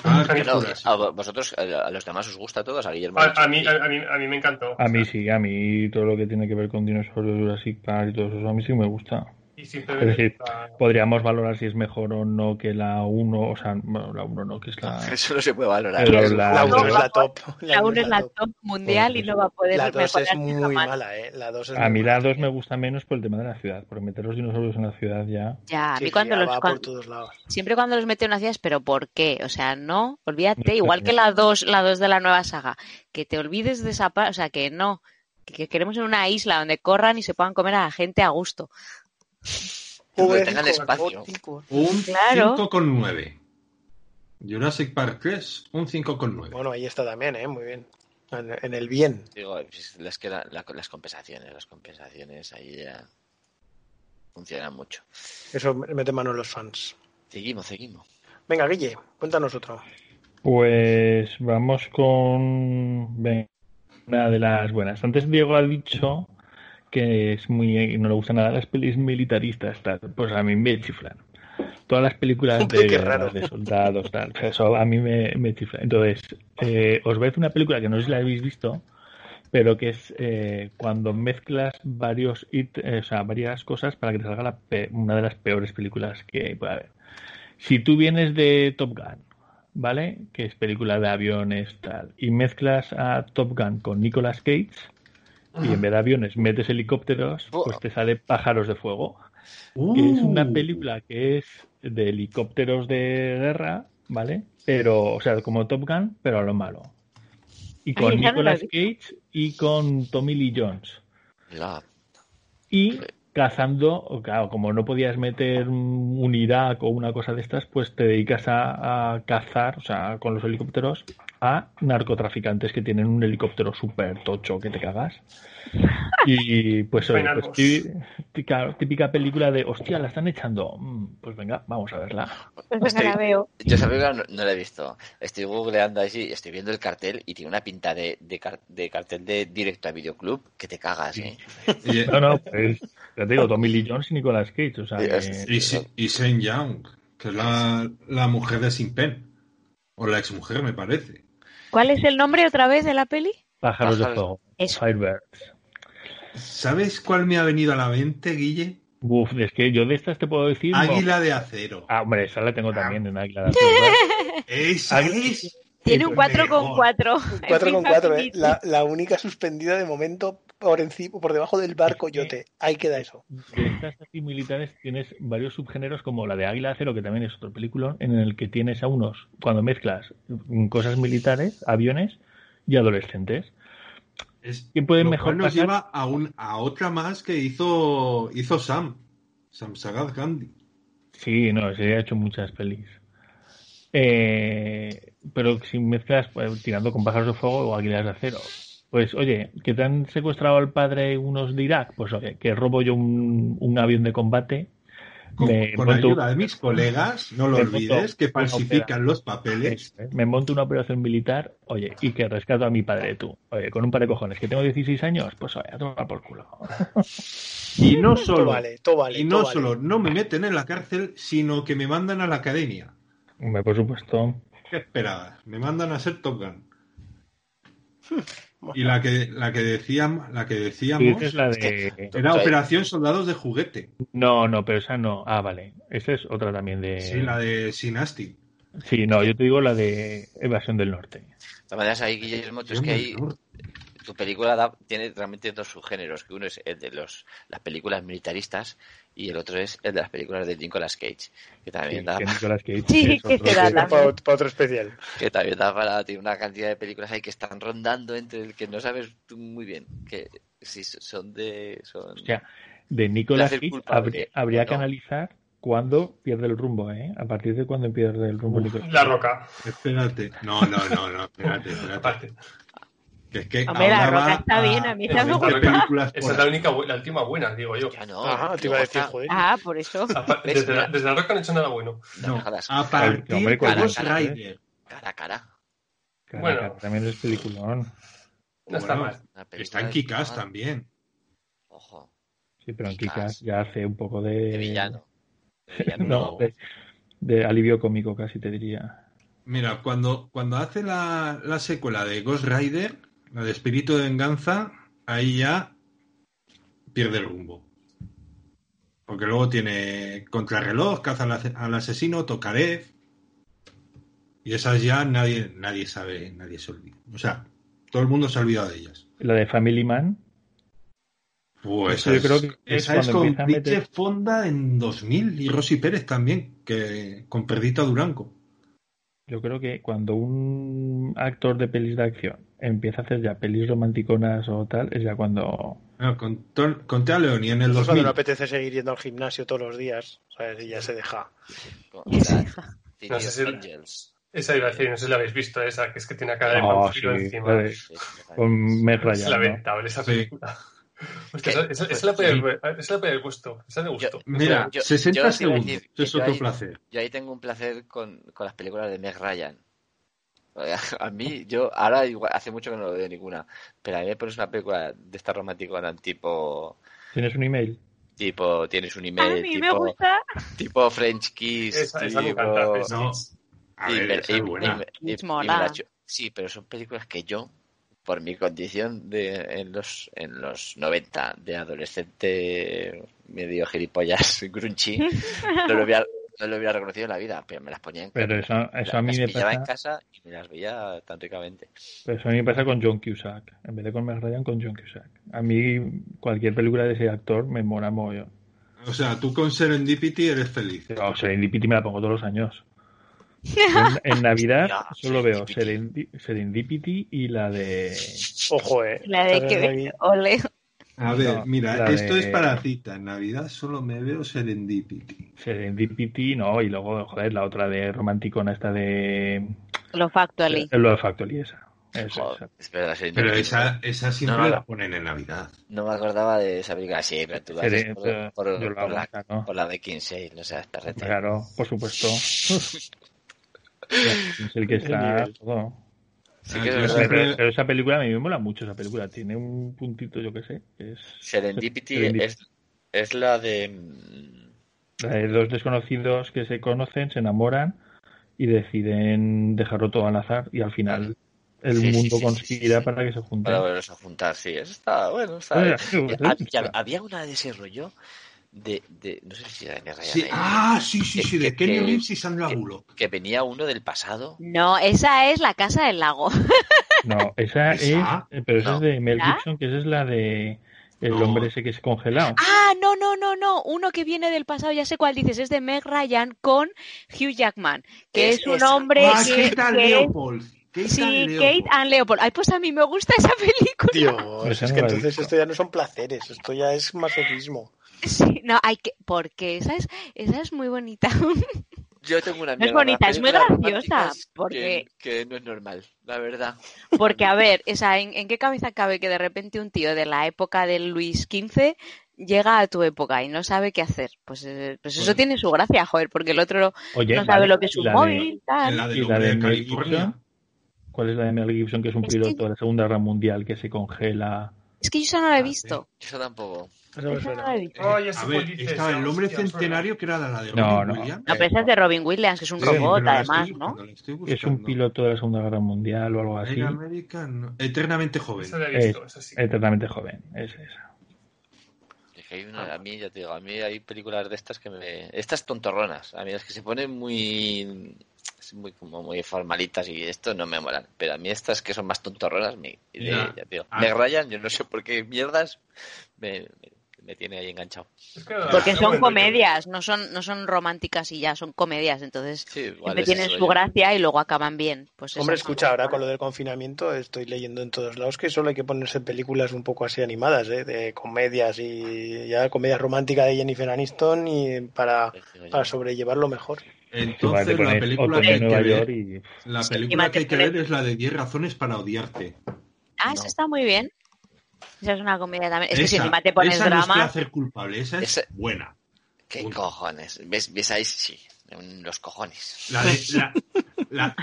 Ah, A mí ¿qué no, furas? A vosotros, a los demás os gusta a todos, a Guillermo. A, a mí, sí. a, a mí, a mí me encantó. A mí sí, a mí todo lo que tiene que ver con dinosaurios, Jurassic Park y todo eso, a mí sí me gusta. Y Es simplemente. decir, la- podríamos valorar si es mejor o no que la 1, o sea, bueno, la 1 no, que es la... Eso no se puede valorar. La- La 1 no, es la top. La 1 es la top. mundial y no va a poder La 2 es muy mala, eh. La 2 es A mí la mala. 2 me gusta menos por el tema de la ciudad, porque meter los dinosaurios en la ciudad ya... Ya, a mí sí, cuando los va cuan- por todos lados. siempre cuando los mete en una ciudad es pero ¿por qué? O sea, no, olvídate, igual que la 2, la 2 de la nueva saga, que te olvides de esa parte, o sea, que no, que, que queremos en una isla donde corran y se puedan comer a la gente a gusto. Donde tengan espacio. Un Claro. 5,9. Jurassic Park 3, un 5,9. Bueno, ahí está también, eh. Muy bien. En, en el bien. Digo, es las, que la- la- las compensaciones, las compensaciones ahí ya funcionan mucho. Eso mete mano en los fans. Seguimos, seguimos. Venga, Guille, cuéntanos otro. Pues vamos con venga, una de las buenas. Antes Diego ha dicho que es muy no le gustan nada las pelis militaristas, tal. Pues a mí me chiflan. Todas las películas de, de soldados, tal. Eso a mí me, me chifla. Entonces, eh, os voy a una película que no sé si la habéis visto, pero que es eh, cuando mezclas varios it- eh, o sea, varias cosas para que te salga la pe- una de las peores películas que puede haber. Si tú vienes de Top Gun, ¿vale? Que es película de aviones, tal, y mezclas a Top Gun con Nicolas Cage, y en vez de aviones metes helicópteros, pues te sale Pájaros de Fuego, que es una Uh, película que es de helicópteros de guerra, ¿vale? Pero, o sea, como Top Gun, pero a lo malo. Y con Ay, Nicolas Cage y con Tommy Lee Jones. La- Y cazando, o claro, como no podías meter un, un Irak o una cosa de estas, pues te dedicas a, a cazar, o sea, con los helicópteros, a narcotraficantes que tienen un helicóptero súper tocho que te cagas. Y pues, oye, pues típica, típica película de, hostia, la están echando. Mm, Pues venga, vamos a verla. Pues venga, Estoy- la veo. Yo esa película no, no la he visto. Estoy googleando allí, estoy viendo el cartel y tiene una pinta de, de, car- de cartel de directo a videoclub que te cagas, ¿eh? y, No, no, pues, ya te digo, Tommy Lee Jones y Nicolas Cage, o sea, Sí, que- es- y, y Shane Young, que es la, la mujer de Sin Pen. O la exmujer, me parece. ¿Cuál es el nombre otra vez de la peli? pájaros de fuego, Eso. Firebirds. ¿Sabes cuál me ha venido a la mente, Guille? Uf, es que yo de estas te puedo decir... no. Águila de acero. Ah, hombre, esa la tengo también en Águila de Acero, ¿verdad? Esa Águila- es. Tiene un pues 4 con mejor. 4. 4 con 4, eh. La, la única suspendida de momento por encima, por debajo del barco yote. Ahí queda eso. De estas así militares tienes varios subgéneros como la de Águila Acero, que también es otro película, en el que tienes a unos, cuando mezclas cosas militares, aviones y adolescentes. Es, ¿Quién puede lo mejor nos pasar? lleva a, un, a otra más que hizo, hizo Sam. Sam Sagad Gandhi. Sí, no, se ha hecho muchas pelis. Eh, pero si mezclas pues, tirando con pájaros de fuego o águilas de acero. Pues oye, que te han secuestrado al padre unos de Irak, pues oye, que robo yo un, un avión de combate. Con, me con monto- ayuda de mis colegas, no lo monto olvides, que falsifican los papeles. ¿eh? Me monto una operación militar, oye, y que rescato a mi padre tú. Oye, con un par de cojones, que tengo 16 años, pues oye, a tomar por culo. Y no Todo solo, vale, todo vale. y no todo vale. solo no me meten en la cárcel, sino que me mandan a la academia. Hombre, por supuesto. ¿Qué esperabas? Me mandan a ser Top Gun. Y la que, la que decíamos, la que decíamos dices la de... era Operación Soldados de Juguete. No, no, pero esa no. Ah, vale. Esa es otra también de... Sí, la de Synastic. Sí, no, yo te digo la de Evasión del Norte. De todas maneras, ahí, Guillermo, tú es que ahí tu película da- tiene realmente dos subgéneros, que uno es el de los, las películas militaristas y el otro es el de las películas de Nicolas Cage, que también Sí, da, que Nicolas Cage Sí, es que se da Para, para otro especial. que también da para tiene una cantidad de películas ahí que están rondando entre el que no sabes tú muy bien que si son de son Hostia, de Nicolas Cage habría, habría ¿o que analizar cuándo pierde el rumbo, ¿eh? A partir de cuándo pierde el rumbo Nicolas La roca, Espérate. No, no, no, no, espérate, espérate. Que es que Hombre, la Roca está bien, a mí esa me gusta. películas Esa es la única, la última buena, digo yo. Ya no. Ajá, te iba a luego decir, está- joder. Ah, por eso. Desde la, Mira. desde la roca no he hecho nada bueno. No, No, jodas. a partir de Ghost Cara, cara. Rider. Cara a cara. Cara, Bueno. cara, también es peliculón. No está Bueno, mal. Está en Kikas también. Ojo, Sí, pero en. Kikas ya hace un poco de. de villano. De villano. No, de, de alivio cómico casi te diría. Mira, cuando, cuando hace la, la secuela de Ghost Rider, la de Espíritu de Venganza, ahí ya pierde el rumbo. Porque luego tiene Contrarreloj, Caza al, ase- al asesino, Tokarev. Y esas ya nadie, nadie sabe, nadie se olvida. O sea, todo el mundo se ha olvidado de ellas. La de Family Man, Pues Eso yo esa creo que es esa es con meter- Fonda en 2000 y Rosy Pérez también, que con Perdita Durango. yo creo que cuando un actor de pelis de acción empieza a hacer ya pelis romanticonas o tal, es ya cuando. No, con, Ton- con Tea Leoni en el Eso es cuando 2000. le apetece seguir yendo al gimnasio todos los días, ¿sabes? Y ya se deja. No sé si- Angels. Esa iba a decir, no sé si la habéis visto, esa, que es que tiene cara de Oh, sí, encima. de- con Meg Es Ryan. ¿no? lamentable esa Sí. película. Hostia, esa, esa, la podía haber, esa la podía haber puesto. Esa me gustó. Mira, Yo- 60 yo os iba a segundos. Eso es otro ahí- placer. Yo ahí tengo un placer con, con las películas de Meg Ryan. A mí, yo ahora igual, hace mucho que no lo veo ninguna, pero a mí me pones una película de esta romántica tipo, ¿Tienes un email? tipo, tienes un A email, me tipo, gusta. tipo French Kiss, Esa, esa me tipo- encanta. esa. No. A y ver, me- esa y- es buena. y me- y- Es y mola. me la cho- Sí, pero son películas que yo, por mi condición de en los en los 90 de adolescente medio gilipollas grunchy, no lo había no lo hubiera reconocido en la vida, pero me las ponía en Pero eso, eso a mí las me pillaba en pasa. casa y me las veía tan ricamente. pero eso a mí me pasa con John Cusack. En vez de con Meg Ryan, con John Cusack. A mí cualquier película de ese actor me mola mogollón. O sea, tú con Serendipity eres feliz. No, Serendipity me la pongo todos los años. En, en Navidad solo veo Serendipity. Serendi- Serendipity y la de. Ojo, eh. La de que ole. A ver, No, mira, la esto de- es para cita. En Navidad solo me veo Serendipity. Serendipity, no, y luego, joder, la otra de romanticona, esta de. Lo factually. Lo de Factory, esa. Esa, Joder, esa. es verdad, sí, Pero no- esa, esa siempre No, no. la ponen en Navidad. No me acordaba de esa película, sí, pero tú lo haces por, por- lo la, claro. por la de Kinsale, no seas perrete. Claro, por supuesto. es el que está todo. Sí Ah, que es verdad. siempre- Pero, pero esa película a mí me mola mucho esa película. Tiene un puntito, yo que sé. Es Serendipity Serendipity. es, es la de... mm, la de dos desconocidos que se conocen, se enamoran y deciden dejarlo todo al azar y al final el Sí, mundo sí, conspira sí, para que se junten. Para volverlos a juntar, sí, eso está bueno. Está Oye, bien. sí, Y sí, hab- sí, y hab- está. había una de ese rollo de, de no sé si era de Meg Ryan Sí, ah, sí, sí, Que- sí, de que- Kenny Reeves y Sandra que- Bullock. que venía uno del pasado. No, esa es la casa del lago. No, esa es. ¿Esa? Pero esa No. es de Mel. Gibson, que esa es la de. El No. hombre ese que es congelado. Ah, no, no, no, no. Uno que viene del pasado, ya sé cuál dices, es de Meg Ryan con Hugh Jackman, que Es es, un esa. hombre Ah, que, Leopold. Kate Sí, and Kate Leopold. and Leopold. Ay, pues a mí me gusta esa película. Dios, es no que entonces esto ya no son placeres, esto ya es masoquismo. Sí, no, hay que, porque esa es, esa es muy bonita. Yo tengo una es mierda las bonita, es muy graciosa, porque- Que, que no es normal, la verdad. Porque, a ver, esa, ¿en, en qué cabeza cabe que de repente un tío de la época de Luis XV llega a tu época y no sabe qué hacer? Pues, eh, pues eso Bueno. tiene su gracia, joder, porque el otro Oye, no sabe vale, lo que es un la de- móvil, En tal. la ¿Y del la de de Mel California. Gibson? ¿Cuál es la de Mel Gibson, que es un Es que- piloto de la Segunda Guerra Mundial que se congela? Es que yo esa no la he Ah, visto. Eso tampoco. Esa no suena. la he visto. Oh, ya sé a cuál ver, dices, estaba el hombre hostia, centenario que era de la de No, Robin no. Williams. No, pero esa es de Robin Williams, que es un Sí, robot, además, estoy ¿no? buscando, Es un piloto de la Segunda Guerra Mundial o algo así. Air American, no. Eternamente joven. Esa la he visto, esa sí. Eternamente joven, es esa. Es que hay una, a mí, ya te digo, a mí hay películas de estas que me... Estas tontorronas, a mí las que se ponen muy... muy como muy formalitas y esto no me molan. Pero a mí estas que son más tontorronas, me, de- ya Ah. me rayan, yo no sé por qué mierdas me, me, me tiene ahí enganchado. Es que Porque son me comedias, no son, no son románticas y ya, son comedias, entonces Sí, igual siempre es tienen eso, su gracia y luego acaban bien. Pues Hombre, escucha, ahora con lo del confinamiento estoy leyendo en todos lados que solo hay que ponerse películas un poco así animadas, ¿eh? de comedias y ya comedias románticas de Jennifer Aniston y para, para sobrellevarlo mejor. Entonces, la película que hay que ver, y... la película que hay que ver es la de 10 razones para odiarte. Ah, No. esa está muy bien. Esa es una comedia también. Es que si encima te pones esa no es drama. placer culpable, esa es Esa- buena. ¿Qué Punto. cojones? ¿Ves, ¿Ves ahí? Sí, los cojones. La de, la, la-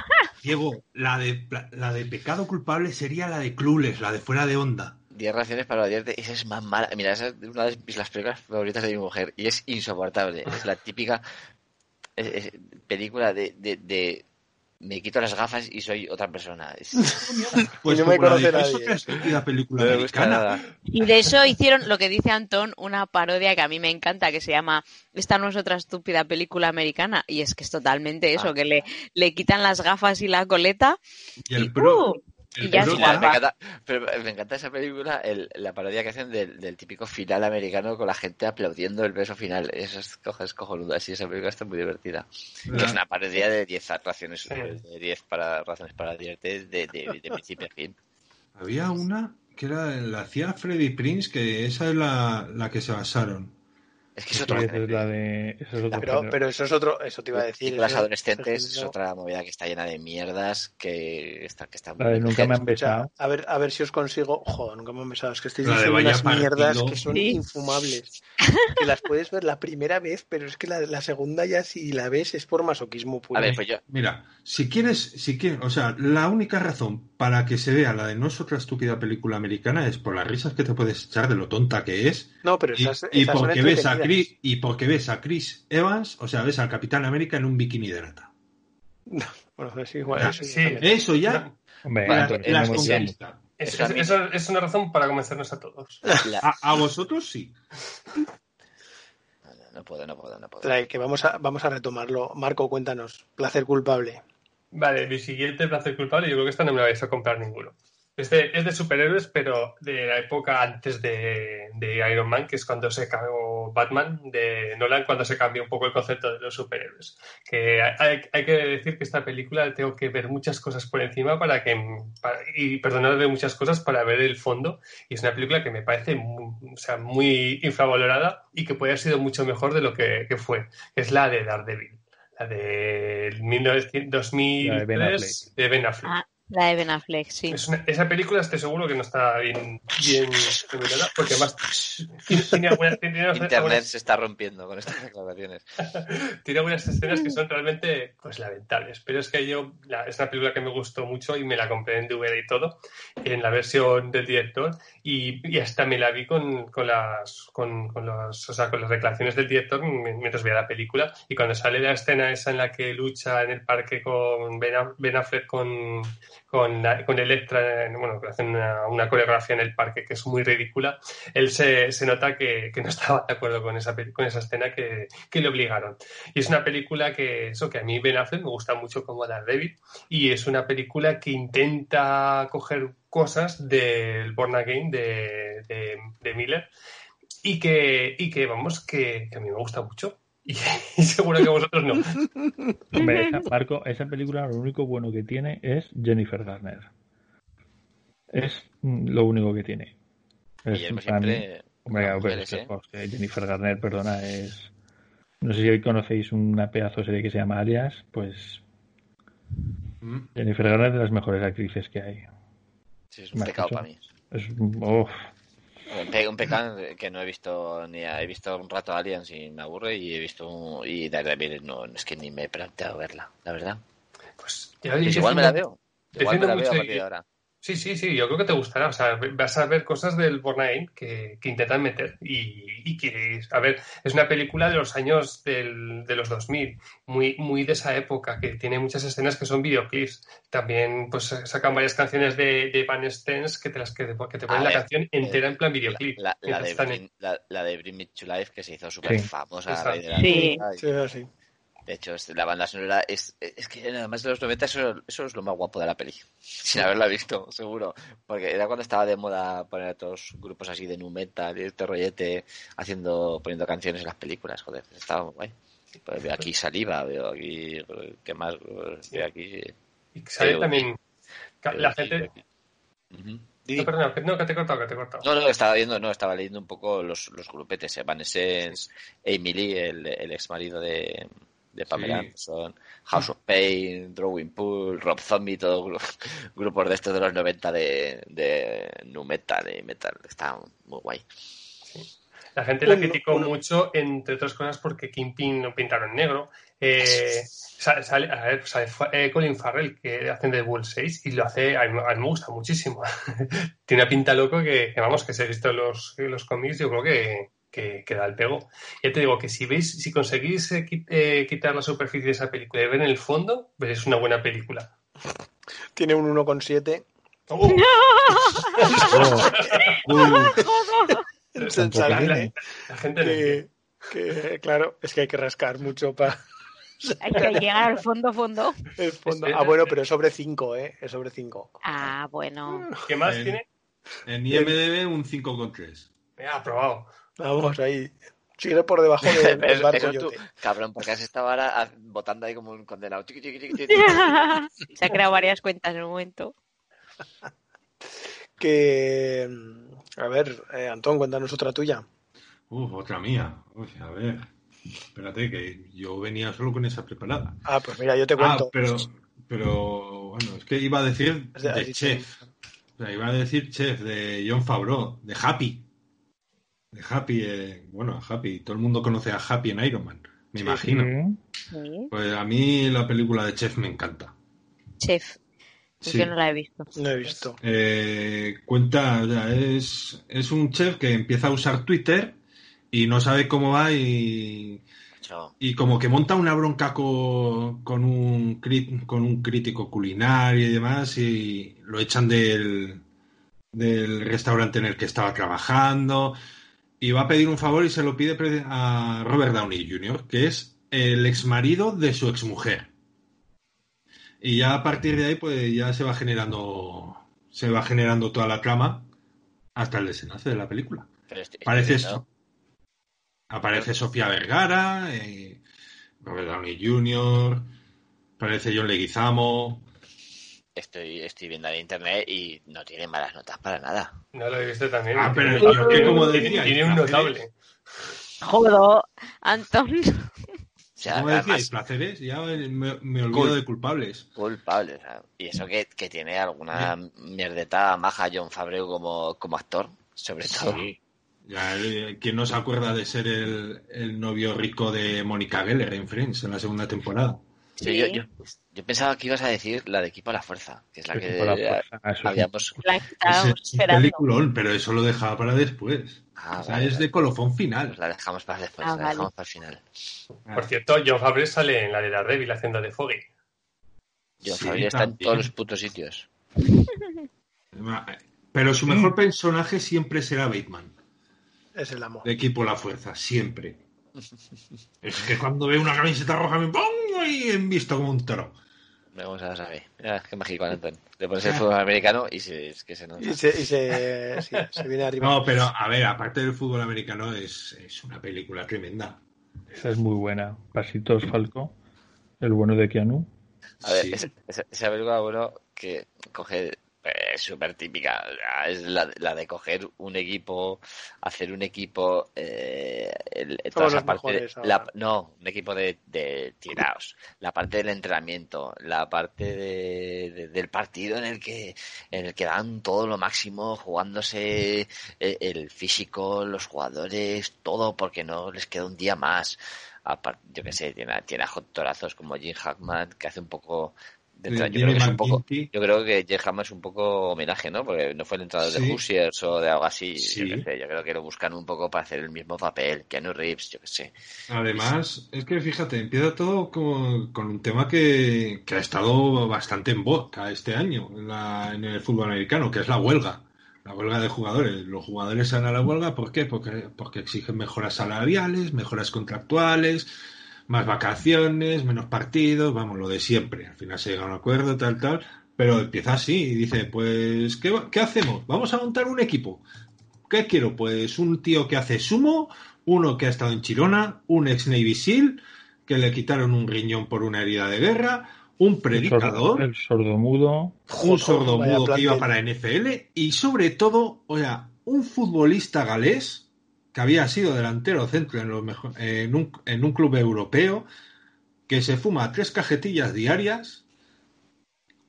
Diego, la de, la de pecado culpable sería la de Clueless, la de fuera de onda. 10 raciones para odiarte, esa es más mala. Mira, esa es una de mis- las películas favoritas de mi mujer y es insoportable. Es la típica película de, de, de me quito las gafas y soy otra persona. Es- Pues no me la conoce es nadie. estúpida película no americana. nada. Y de eso hicieron lo que dice Antón, una parodia que a mí me encanta, que se llama Esta no es otra estúpida película americana. Y es que es totalmente eso, Ah. que le, le quitan las gafas y la coleta. Y el y, pro, ¡uh! El ya está. Me, encanta, pero me encanta esa película, el- la parodia que hacen del, del típico final americano con la gente aplaudiendo el beso final. Eso es, es cojonudo. Así, esa película está muy divertida. Que es una parodia de 10 razones, Sí. de 10 para, razones para odiarte de, de, de principio a fin. Había una que era la hacía Freddy Prince, que esa es la, la que se basaron. Es que es Sí, otro esa es la de. es otro Pero, eso es otro, eso te iba a decir. Eso- adolescentes es otra movida que está llena de mierdas que está, que está de nunca me han besado. a ver, a ver si os consigo. Joder, nunca me han besado. Es que de diciendo unas mierdas que son Sí. infumables. Que las puedes ver la primera vez, pero es que la, la segunda ya si la ves es por masoquismo puro. A ver, pues yo, Mira, si quieres, si quieres, o sea, la única razón para que se vea la de no es otra estúpida película americana es por las risas que te puedes echar de lo tonta que es no, pero y, esas, y esas son porque ves a. Chris y porque ves a Chris Evans, o sea, ves al Capitán América en un bikini de lata. Bueno, es igual. Ah, eso sí. Eso ya Hombre, las no conquista. visto. conquista. Es- eso una razón para convencernos a todos. la- A, a vosotros sí. no, no, no puedo, no puedo, no puedo. Trae, que vamos a, vamos a retomarlo. Marco, cuéntanos. Placer culpable. Vale, mi siguiente placer culpable, yo creo que esta no me la vais a comprar ninguno. Es de, es de superhéroes, pero de la época antes de, de Iron Man, que es cuando se cambió Batman de Nolan, cuando se cambió un poco el concepto de los superhéroes. Que hay, hay que decir que esta película tengo que ver muchas cosas por encima para que para- y perdonar de muchas cosas para ver el fondo. Y es una película que me parece muy, o sea, muy infravalorada y que puede haber sido mucho mejor de lo que, que fue, es la de Daredevil. La de 1900 2003 La de Ben Affleck. de Ben Affleck. Ah, la de Ben Affleck, sí. Es una- esa película estoy seguro que no está bien, bien porque además tiene, tiene algunas, tiene Internet algunas- se está rompiendo con estas declaraciones. tiene algunas escenas que son realmente pues lamentables, pero es que yo la- es una película que me gustó mucho y me la compré en DVD y todo, en la versión del director y, y hasta me la vi con, con las con, con las, o sea, con las declaraciones del director mientras veía la película y cuando sale la escena esa en la que lucha en el parque con Ben Affleck con con, con Electra, bueno, que hacen una, una coreografía en el parque que es muy ridícula, él se, se nota que, que no estaba de acuerdo con esa, con esa escena que, que le obligaron. Y es una película que, eso, que a mí Ben Affleck me gusta mucho como Daredevil y es una película que intenta coger cosas del Born Again de, de, de Miller y que, y que vamos, que, que a mí me gusta mucho. Y, y seguro que vosotros no. Hombre, esa, Marco, esa película lo único bueno que tiene es Jennifer Garner. Es mm, lo único que tiene. Es, siempre. hombre, mujeres, ¿eh? pues, que Jennifer Garner, perdona, es... No sé si hoy conocéis una pedazo de serie que se llama Alias, pues Mm. Jennifer Garner es de las mejores actrices que hay. Sí, es un pecado para mí. Es, uf, Un, pe- un pecado que no he visto ni he visto un rato Aliens y me aburre y he visto un- y Daredevil no es que ni me he planteado verla, la verdad. Pues, Pues yo igual me la veo. Igual me la veo a partir de ahora. Sí, sí, sí, yo creo que te gustará. O sea, vas a ver cosas del Born Again que, que intentan meter y, y que, a ver, es una película de los años del, de los 2000, muy, muy de esa época, que tiene muchas escenas que son videoclips. También, pues, sacan varias canciones de, de Van Stens que te, las, que te, que te ponen A la ver, canción entera en plan videoclip. La, de Bring, en- la, la de Bring Me to Life que se hizo súper Sí. famosa. Sí. Sí, es así. De hecho, la banda sonora es, es que además de los 90 eso, eso es lo más guapo de la peli. Sin haberla visto, seguro. Porque era cuando estaba de moda poner a todos grupos así de nu metal y este rollete haciendo, poniendo canciones en las películas. Joder, estaba muy guay. Pues veo aquí saliva, veo aquí, ¿qué más? Veo aquí. Y sale también veo la aquí- gente... No, perdona, que, no, que te he cortado, que te he cortado. No, no, estaba viendo, no, estaba leyendo un poco los, los grupetes, Evanescence, Amy Lee, el, el ex marido de, de Pamela Sí. Anderson, House of Pain, Drawing Pool, Rob Zombie, todos gru- grupos de estos de los 90 de, de nu metal y metal. Está muy guay. La gente la Uno, criticó uno. mucho, entre otras cosas, porque Kingpin lo pintaron negro. Eh, sa- sale, a ver, sale eh, Colin Farrell, que hacen de Bull 6, y lo hace, a mí, a mí me gusta muchísimo. Tiene una pinta loco que, que, vamos, que se ha visto en los, en los cómics, yo creo que, que, que da el pego. Ya te digo que si veis, si conseguís eh, eh, quitar la superficie de esa película y ver en el fondo, veréis una buena película. Tiene un 1,7 ¡Oh! en La, Sensarine, la gente no que, que, claro, es que hay que rascar mucho para Hay que llegar al fondo, fondo. el fondo. Espera, Ah, bueno, pero es sobre 5, ¿eh? Es sobre 5. Ah, bueno. ¿Qué más Eh, tiene? En IMDB un 5,3. Me ha aprobado. Vamos, ahí. Sigue por debajo del barco tú, cabrón, porque has estado ahora ah, votando ahí como un condenado. Se ha creado varias cuentas en un momento. Que. A ver, eh, Antón, cuéntanos otra tuya. Uf, otra mía. Uy, a ver. Espérate, que yo venía solo con esa preparada. Ah, pues mira, yo te Ah, cuento. pero, pero bueno, es que iba a decir de- Chef. O sea, iba a decir Chef de John Favreau, de Happy. De Happy, eh, bueno, a Happy. Todo el mundo conoce a Happy en Iron Man, me imagino. Sí. Pues a mí la película de Chef me encanta. Chef. Sí. Yo no la he visto. No he visto. Eh, cuenta, o sea, es, es un chef que empieza a usar Twitter y no sabe cómo va y, y como que monta una bronca co- con, un, con un crítico culinario y demás y lo echan del, del restaurante en el que estaba trabajando y va a pedir un favor y se lo pide a Robert Downey Jr., que es el exmarido de su exmujer. Y ya a partir de ahí, pues ya se va generando, se va generando toda la trama hasta el desenlace de la película. pero estoy- Parece estoy eso. Aparece Sofía Vergara, eh, Robert Downey Jr., aparece John Leguizamo. Estoy, estoy viendo en internet y no tiene malas notas para nada. No lo he visto también. Ah, pero yo que como decía, tiene un notable. Jodo, Anton. O sea, Placeres, ya me, me olvido de culpables. culpable. o sea, y eso que, que tiene alguna mierdeta maja John Favreau como, como actor, sobre todo. Ya, eh, ¿Quién no se acuerda de ser el, el novio rico de Mónica Geller en Friends en la segunda temporada? Sí, yo, yo, yo pensaba que ibas a decir la de Equipo a la Fuerza, que es la que Equipo a la Fuerza, eso es un- habíamos... La estábamos es esperando. peliculón, pero eso lo dejaba para después. Ah, O sea, vale, es vale. de colofón final. Pues la dejamos para después, Ah, la vale. dejamos para el final. Por cierto, John Favreau sale en la de Daredevil haciendo de Foggy. John Sí, Favreau está en todos los putos sitios. Pero su mejor personaje siempre será Bateman. Es el amor. De equipo La Fuerza, siempre. Es que cuando veo una camiseta roja me pongo y en visto como un toro. Vamos a saber. Mira, qué mágico, Anton. Le pones el fútbol americano y se, es que se nota. Y se, y se, sí, se viene arriba. No, pero a ver, aparte del fútbol americano, es, es una película tremenda. Esa es muy buena. Pasitos Falco, el bueno de Keanu. A ver, Sí. esa, esa- esa película, bueno, que coge, es súper típica, es la, la de coger un equipo, hacer un equipo, eh, el- toda esa parte, la- no, un equipo de, de tirados, la parte del entrenamiento, la parte de, de- del partido en el que, en el que dan todo lo máximo, jugándose el, el físico, los jugadores, todo, porque no les queda un día más. Yo qué sé, tiene, a- tiene a actorazos como Jim Hackman, que hace un poco yo, creo que es un poco, McGinty. yo creo que Jim Hackman es un poco homenaje, ¿no? Porque no fue el entrenador Sí. de Hoosiers o de algo así. Sí. Yo, qué sé, yo creo que lo buscan un poco para hacer el mismo papel. Keanu Reeves, yo qué sé. Además, es que fíjate, empieza todo con, con un tema que, que ha estado bastante en boca este año en, la- en el fútbol americano, que es la huelga. La huelga de jugadores. Los jugadores salen a la huelga, ¿por qué? Porque, porque exigen mejoras salariales, mejoras contractuales, más vacaciones, menos partidos, vamos, lo de siempre. Al final se llega a un acuerdo, tal, tal. Pero empieza así y dice, pues, ¿qué, va- qué hacemos? Vamos a montar un equipo. ¿Qué quiero? Pues un tío que hace sumo, uno que ha estado en Chirona, un ex Navy SEAL, que le quitaron un riñón por una herida de guerra, un El sordo- predicador, El sordomudo. un Joder, sordo vaya mudo que iba para NFL y sobre todo, o sea, un futbolista galés que había sido delantero centro en, los en, un, en un club europeo que se fuma tres cajetillas diarias.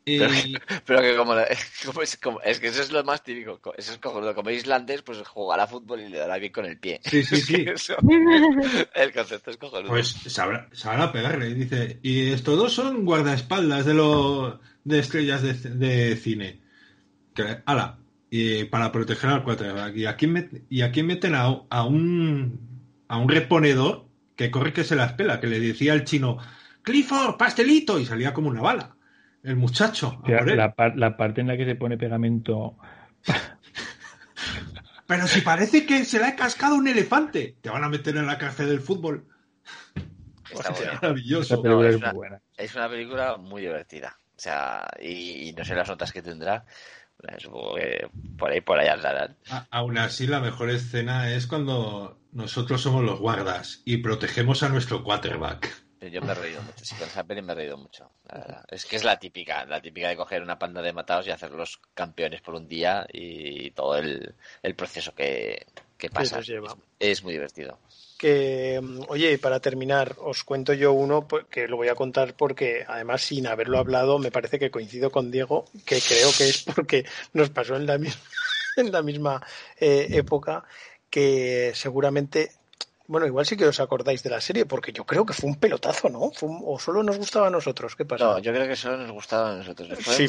Y, Pero que como, es, como- es que eso es lo más típico. co- Eso es como, como islandés, pues jugará fútbol y le dará bien con el pie. Sí, sí, sí. eso- el concepto es cojonudo. pues sabrá, sabrá pegarle. Y dice, y estos dos son guardaespaldas de los de estrellas de, de cine. Que, ala, y para proteger al quarterback. Y aquí, met- y aquí meten a, a un a un reponedor que corre que se las pela, que le decía al chino, Clifford, pastelito, y salía como una bala. El muchacho. O sea, la, par- la parte en la que se pone pegamento Pero si parece que se le ha cascado un elefante, te van a meter en la cárcel del fútbol. Está Hostia, maravilloso. No, una-. Es una película muy divertida. O sea, y, y no sé las notas que tendrá. Supongo que por ahí, por ahí andarán. Aún así, la mejor escena es cuando nosotros somos los guardas y protegemos a nuestro quarterback. Pero Yo me he reído mucho, sí, con esa peli me he reído mucho. la verdad. Es que es la típica, la típica de coger una panda de matados y hacerlos campeones por un día y todo el, el proceso que, que pasa. nos lleva. Es, es muy divertido. Que, oye, para terminar, os cuento yo uno pues, que lo voy a contar porque, además, sin haberlo hablado, me parece que coincido con Diego, que creo que es porque nos pasó en la misma, en la misma eh, época, que seguramente, bueno, igual sí que os acordáis de la serie, porque yo creo que fue un pelotazo, ¿no? Fue un- o solo nos gustaba a nosotros, ¿qué pasa? No, yo creo que solo nos gustaba a nosotros. Fue Sí.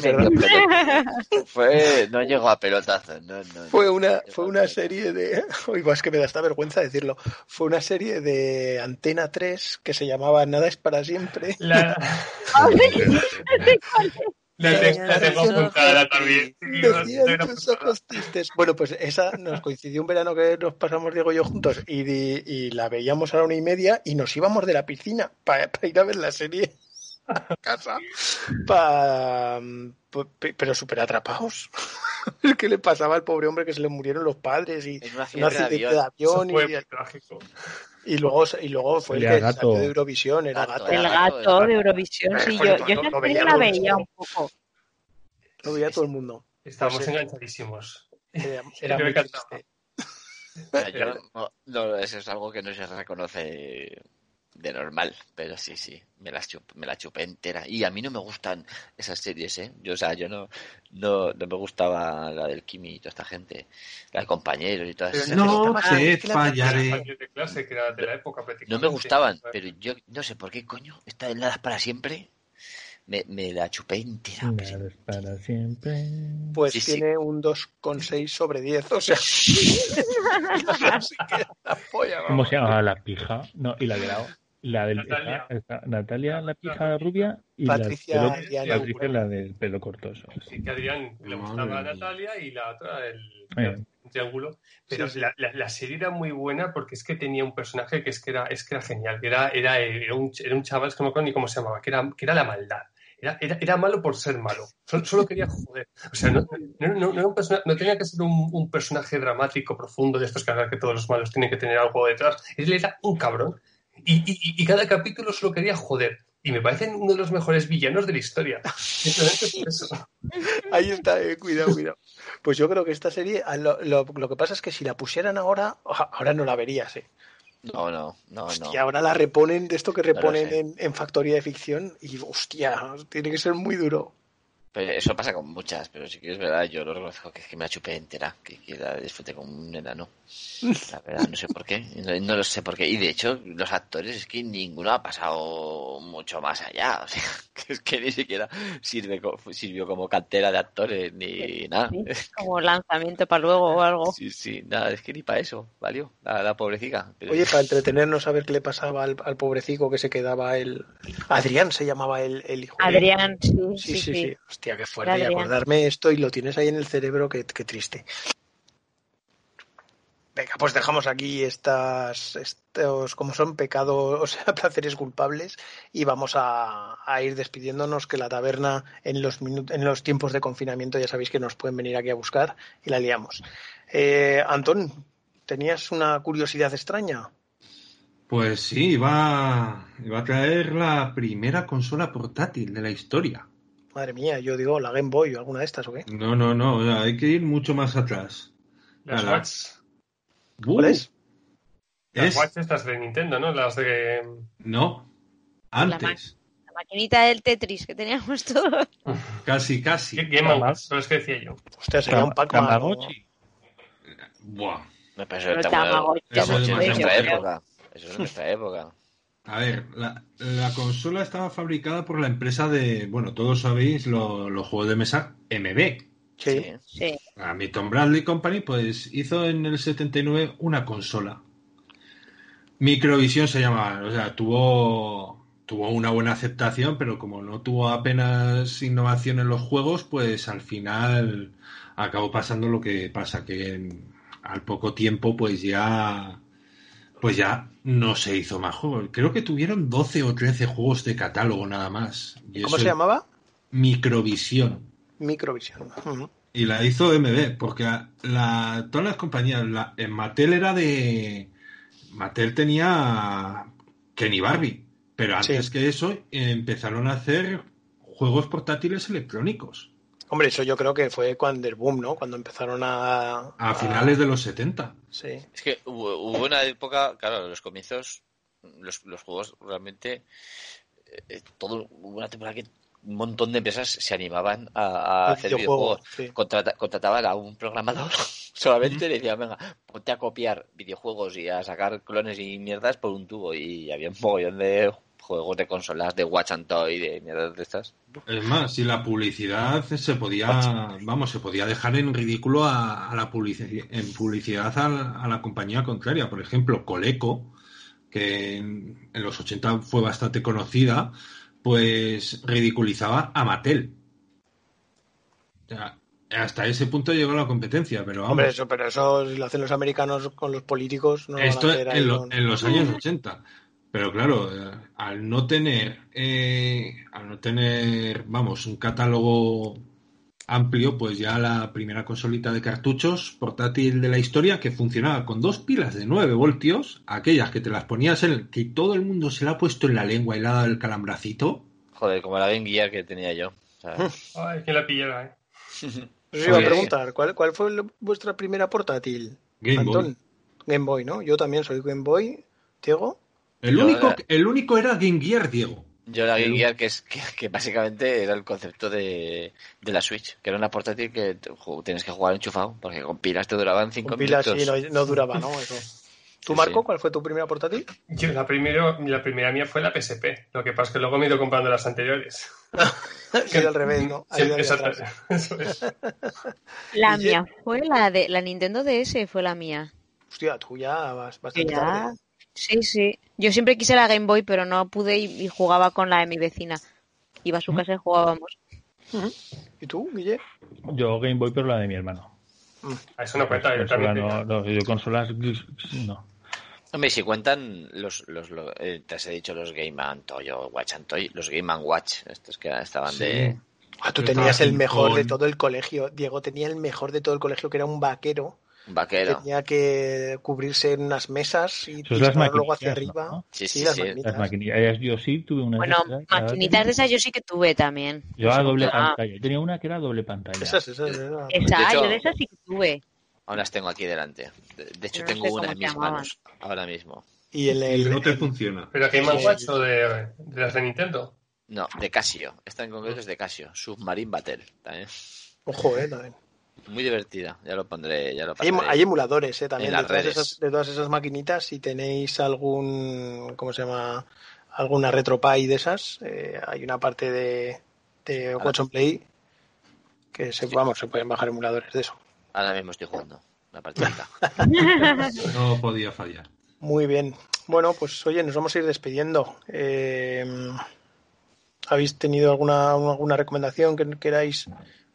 Fue, no llegó a pelotazo. No, no, Fue una, fue a una serie de. Es que me da esta vergüenza decirlo. Fue una serie de Antena 3 que se llamaba Nada es para siempre. La, la, te- la tengo apuntada también. Tus ojos tristes. Bueno, pues esa nos coincidió un verano que nos pasamos Diego y yo juntos y, y la veíamos a la una y media y nos íbamos de la piscina para ir a ver la serie a casa. Pa- pero súper atrapados. ¿Qué le pasaba al pobre hombre que se le murieron los padres y una un fiebre de accidente avión. de avión? Eso fue y, trágico. Y luego, y luego fue el que gato. salió de Eurovisión, era Gato, gato. El gato gato, de Eurovisión, sí, yo, yo lo serie veía la el veía un poco. Lo veía todo el mundo. Estábamos Pues, enganchadísimos. Era, era me muy triste. Yo no- no, eso es algo que no se reconoce de normal, pero sí, sí, me la, chup- me la chupé entera. Y a mí no me gustan esas series, ¿eh? Yo, o sea, yo no, no, no me gustaba la del Kimi y toda esta gente, la de compañeros y todas Pero esas No estaba- te fallaré. Compañeros de clase que era de la época No me gustaban, pero yo no sé por qué, coño, esta de Nada para siempre, me, me la chupé entera. pues, Nada para siempre. Pues Sí, sí. tiene un 2,6 sobre 10, o sea. Así que la polla, ¿Cómo se llama la pija? No, y la de la, la del Natalia. esa- esa- Natalia, la pija rubia y Patricia la, pelo- Diana Patricia, la del pelo corto. eso. Sí, que Adrián le gustaba a. Natalia y la otra el, Eh. el triángulo. Pero Sí, sí. La, la- la serie era muy buena porque es que tenía un personaje que es que era, es que era genial. que Era, era, era, un, era un chaval, es que no me acuerdo ni cómo se llamaba, que era, que era la maldad. Era, era, era malo por ser malo. Solo, solo quería joder. O sea, no, no, no- no era un persona- no tenía que ser un, un personaje dramático, profundo, de estos que, que todos los malos tienen que tener algo detrás. Él era un cabrón. Y, y- y cada capítulo solo quería joder. Y me parecen uno de los mejores villanos de la historia. Eso. Ahí está, eh, cuidado, cuidado. Pues yo creo que esta serie, a lo, lo- lo que pasa es que si la pusieran ahora, ahora no la verías, ¿eh? No, no, no, no. Y ahora la reponen de esto que reponen en, en Factoría de Ficción y, hostia, tiene que ser muy duro. Pero eso pasa con muchas, pero sí que es verdad, yo lo reconozco que es que me la chupé entera, que, que la disfruté como un enano. La verdad, no sé por qué, no, no lo sé por qué. Y de hecho, los actores es que ninguno ha pasado mucho más allá, o sea, que es que ni siquiera sirve, co- sirvió como cantera de actores ni nada. Sí, como lanzamiento para luego o algo. Sí, sí, nada, es que ni para eso, valió, la, la pobrecita. Pero Oye, para entretenernos a ver qué le pasaba al, al pobrecico que se quedaba el... Adrián se llamaba el, el hijo. Adrián, sí, Sí, sí, sí. Hostia, qué fuerte. Y acordarme esto y lo tienes ahí en el cerebro, qué, qué triste. Venga, pues dejamos aquí estas, estos, como son pecados, o sea, placeres culpables, y vamos a, a ir despidiéndonos, que la taberna en los, en los tiempos de confinamiento ya sabéis que nos pueden venir aquí a buscar y la liamos. Eh, Antón, ¿tenías una curiosidad extraña? Pues sí, iba, iba a traer la primera consola portátil de la historia. Madre mía, yo digo la Game Boy o alguna de estas, ¿o qué? No, no, no, o sea, hay que ir mucho más atrás. Las. Watch. ¿Cuál Uh, es? Las Es, Watch estas de Nintendo, ¿no? Las de... no, Antes. La maquinita del Tetris que teníamos todos. Casi, casi. Game Game Watch, pero es que decía yo. Hostia, sería un. Tamagotchi. Buah. Me parece Pero Tamagotchi, Eso eso es de es nuestra época. Eso es de nuestra época. A ver, la, la consola estaba fabricada por la empresa de, bueno, todos sabéis lo- los juegos de mesa MB. Sí. Sí. Sí. La Milton Bradley Company pues hizo en el 79 una consola. Microvisión se llamaba, o sea, tuvo tuvo una buena aceptación, pero como no tuvo apenas innovación en los juegos, pues al final acabó pasando lo que pasa, que en- al poco tiempo pues ya pues ya no se hizo más juegos. Creo que tuvieron 12 o 13 juegos de catálogo nada más. Y ¿Cómo se llamaba? Microvisión. Microvisión. Y la hizo MB, porque la, todas las compañías, la, en Mattel era de... Mattel tenía Kenny Barbie, pero antes Sí. que eso empezaron a hacer juegos portátiles electrónicos Hombre, eso yo creo que fue cuando el boom, ¿no? Cuando empezaron a... a finales de los 70. Sí. Es que hubo, hubo una época, claro, los comienzos, los, los juegos realmente, eh, todo, hubo una temporada que un montón de empresas se animaban a, hacer videojuego, videojuegos. sí. Contrata- contrataban a un programador solamente le decían, venga, ponte a copiar videojuegos y a sacar clones y mierdas por un tubo. Y había un mogollón de juegos de consolas, de Watch and Toy, de mierdas de estas. Es más, si la publicidad se podía, vamos, se podía dejar en ridículo a, a la publicidad, en publicidad a la, a la compañía contraria. Por ejemplo, Coleco, que en, en los 80 fue bastante conocida, pues ridiculizaba a Mattel. O sea, hasta ese punto llegó la competencia, pero vamos, Hombre, eso, pero eso si lo hacen los americanos con los políticos, no lo van a esto hacer ahí en, lo- con- en los años 80. Pero claro, eh, al no tener, eh, al no tener, vamos, un catálogo amplio, pues ya la primera consolita de cartuchos portátil de la historia que funcionaba con dos pilas de 9 voltios, aquellas que te las ponías en, que todo el mundo se la ha puesto en la lengua y le ha dado el calambracito. Joder, como la Game Gear que tenía yo. Ay, que la pillara, ¿eh? Eso iba a preguntar, ¿cuál, cuál fue vuestra primera portátil? Game Boy. Game Boy, ¿no? Yo también soy Game Boy. Diego. El Yo único, era- el único era Game Gear, Diego. Yo la Game Gear, que, es, que, que básicamente era el concepto de, de la Switch, que era una portátil que tienes que jugar enchufado, porque con pilas te duraban 5 Con pilas minutos. sí, no, no duraba, ¿no? Eso. ¿Tú, Marco, sí. cuál fue tu primera portátil? Yo, la, primero, la primera mía fue la PSP. Lo que pasa es que luego me he ido comprando las anteriores. Ha sido al revés, ¿no? Ha Sí. Eso es. La Y yo- mía fue la de la Nintendo DS, fue la mía. Hostia, tú ya vas Que bastante ya- tarde. Sí, sí. Yo siempre quise la Game Boy, pero no pude y, y jugaba con la de mi vecina. Iba a su casa y jugábamos. ¿Y tú, Guille? Yo Game Boy, pero la de mi hermano. A Eso no cuenta, yo también. no, no, yo consolas no. Hombre, si cuentan los, los, lo- eh, te has dicho los Game Toy o Watch and Toy, los Game and Watch, estos que estaban Sí. de... Ah, tú tenías el mejor de todo el colegio. Diego tenía el mejor de todo el colegio, que era un vaquero. Vaquero. Tenía que cubrirse en unas mesas y disparar luego hacia arriba. ¿no? Sí, sí, las sí. maquinitas. Las maquinillas. Yo sí tuve una. de Bueno, esas, maquinitas de esas yo sí que tuve también. Yo a doble Ah. pantalla. Yo tenía una que era doble pantalla. Esas, esas, esas. Esa, hecho- yo de esas sí que tuve. Aún las tengo aquí delante. De, de hecho, No tengo sé una en mis llamaban. manos ahora mismo. Y el, el- no te el- funciona. ¿Pero Game and Sí. Watch o de, de las de Nintendo? No, de Casio. Esta en concreto es de Casio. Submarine Battle. También. Ojo, eh, también. Muy divertida. Ya lo pondré. Ya lo Hay, em- emuladores, eh, también, de todas, esas, de todas esas maquinitas. Si tenéis algún, ¿cómo se llama? Alguna RetroPie de esas, eh, hay una parte de, de Watch and Play que se, vamos, se pueden bajar emuladores de eso. Ahora mismo estoy jugando. Una partidita. No podía fallar. Muy bien. Bueno, pues oye, nos vamos a ir despidiendo. Eh, ¿Habéis tenido alguna, alguna recomendación que queráis?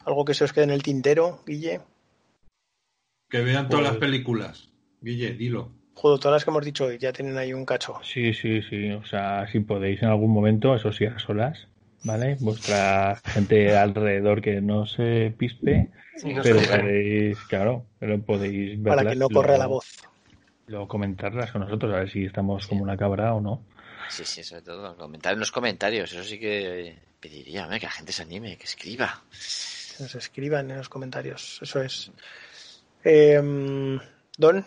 ¿Algo que se os quede en el tintero, Guille? Que vean todas Pues- las películas. Guille, dilo. Joder, todas las que hemos dicho hoy ya tienen ahí un cacho. Sí, sí, sí. O sea, si podéis en algún momento, eso sí, a solas, ¿vale? Vuestra gente alrededor que no se pispe, Y no pero podéis, claro, pero podéis verlas. Para que no corra luego- la voz. Luego comentarlas con nosotros, a ver si estamos como una cabra o no. Sí, sí, sobre todo. Comentar en los comentarios. Eso sí que pediría hombre, que la gente se anime, que escriba. Que nos escriban en los comentarios. Eso es. Eh, Don,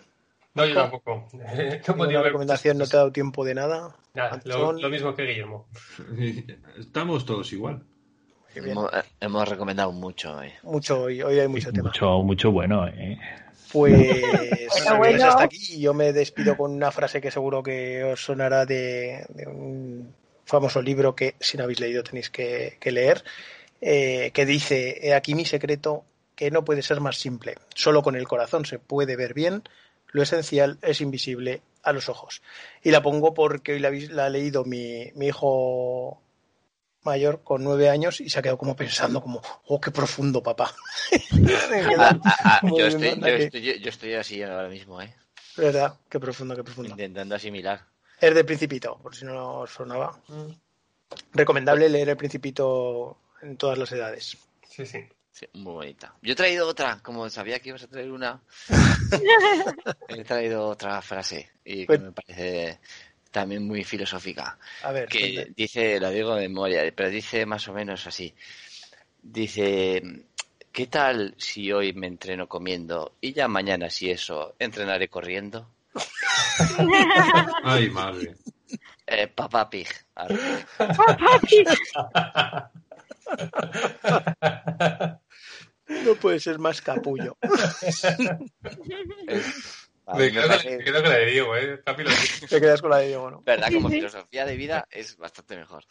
No, yo tampoco. No recomendación no te ha dado tiempo de nada. Nada, lo, mismo que Guillermo. Estamos todos igual. Hemos, hemos recomendado mucho hoy. Mucho hoy, hoy hay mucho tema. Mucho, mucho bueno, ¿eh? Pues Bueno, amigos, bueno. hasta aquí y yo me despido con una frase que seguro que os sonará de, de un famoso libro que si no habéis leído tenéis que, que leer, eh, que dice, "He aquí mi secreto, que no puede ser más simple. Solo con el corazón se puede ver bien, lo esencial es invisible a los ojos. Y la pongo porque hoy la, ha leído mi, mi hijo mayor con nueve años y se ha quedado como pensando como, oh, qué profundo, papá. Ah, ah, ah, yo, estoy, yo, estoy, yo- yo estoy así ahora mismo, ¿eh? ¿Verdad? Qué profundo, qué profundo. Intentando asimilar. Es de Principito, por si no os sonaba. Recomendable leer El Principito en todas las edades. Sí, sí. Sí, muy bonita. Yo he traído otra, como sabía que ibas a traer una. he traído otra frase y que Pues- me parece también muy filosófica. A ver, que dice, lo digo de memoria, pero dice más o menos así. Dice, ¿qué tal si hoy me entreno comiendo y ya mañana si eso entrenaré corriendo? Ay, madre. Eh, papá pig. Arre. no puede ser más capullo. A Me quedo, parece- me quedo con la de Diego, ¿eh? Te quedas con la de Diego, ¿no? verdad, como sí. filosofía de vida es bastante mejor.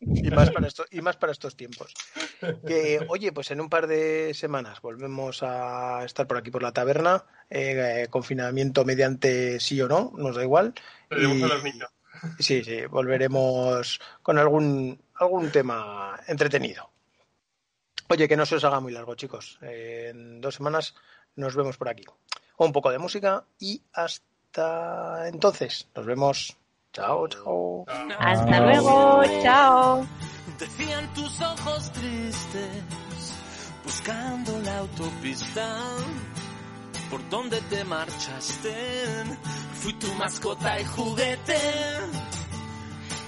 Y más para estos, y más para estos tiempos. Que, oye, pues en un par de semanas volvemos a estar por aquí por la taberna. eh, eh, confinamiento mediante sí o no, nos da igual. Tenemos Y- a los niños. Sí, sí, volveremos con algún, algún tema entretenido. Oye, que no se os haga muy largo, chicos. En dos semanas nos vemos por aquí. Un poco de música y hasta entonces. Nos vemos. Chao, chao. Hasta luego. Chao. Decían tus ojos tristes, buscando la autopista. Por donde te marchaste, fui tu mascota y juguete.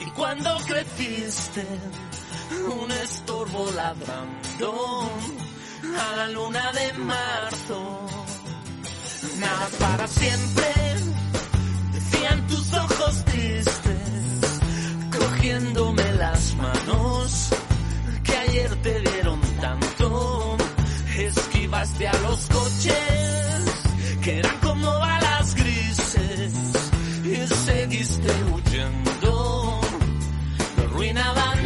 Y cuando creciste, un estorbo ladrando a la luna de marzo. Nada para siempre, decían tus ojos tristes cogiéndome las manos que ayer te dieron tanto. Esquivaste a los coches que eran como balas grises y seguiste huyendo de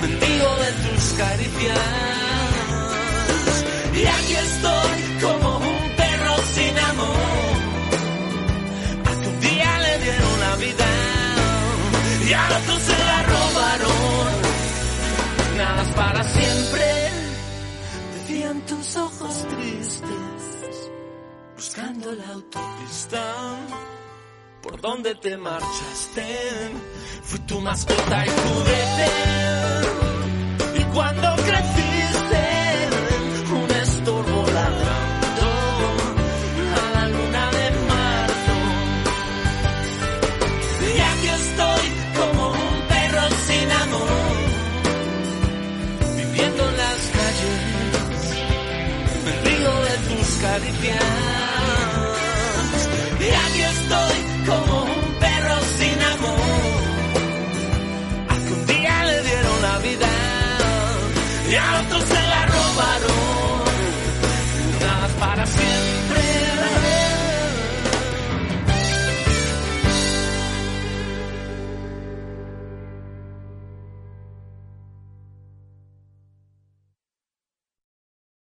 mendigo de tus caricias. Y aquí estoy como un perro sin amor a un día le dieron la vida y a otros se la robaron. Nada es para siempre, decían tus ojos tristes, buscando la autopista. Por donde te marchaste, fui tu mascota y juguete. Y cuando creciste,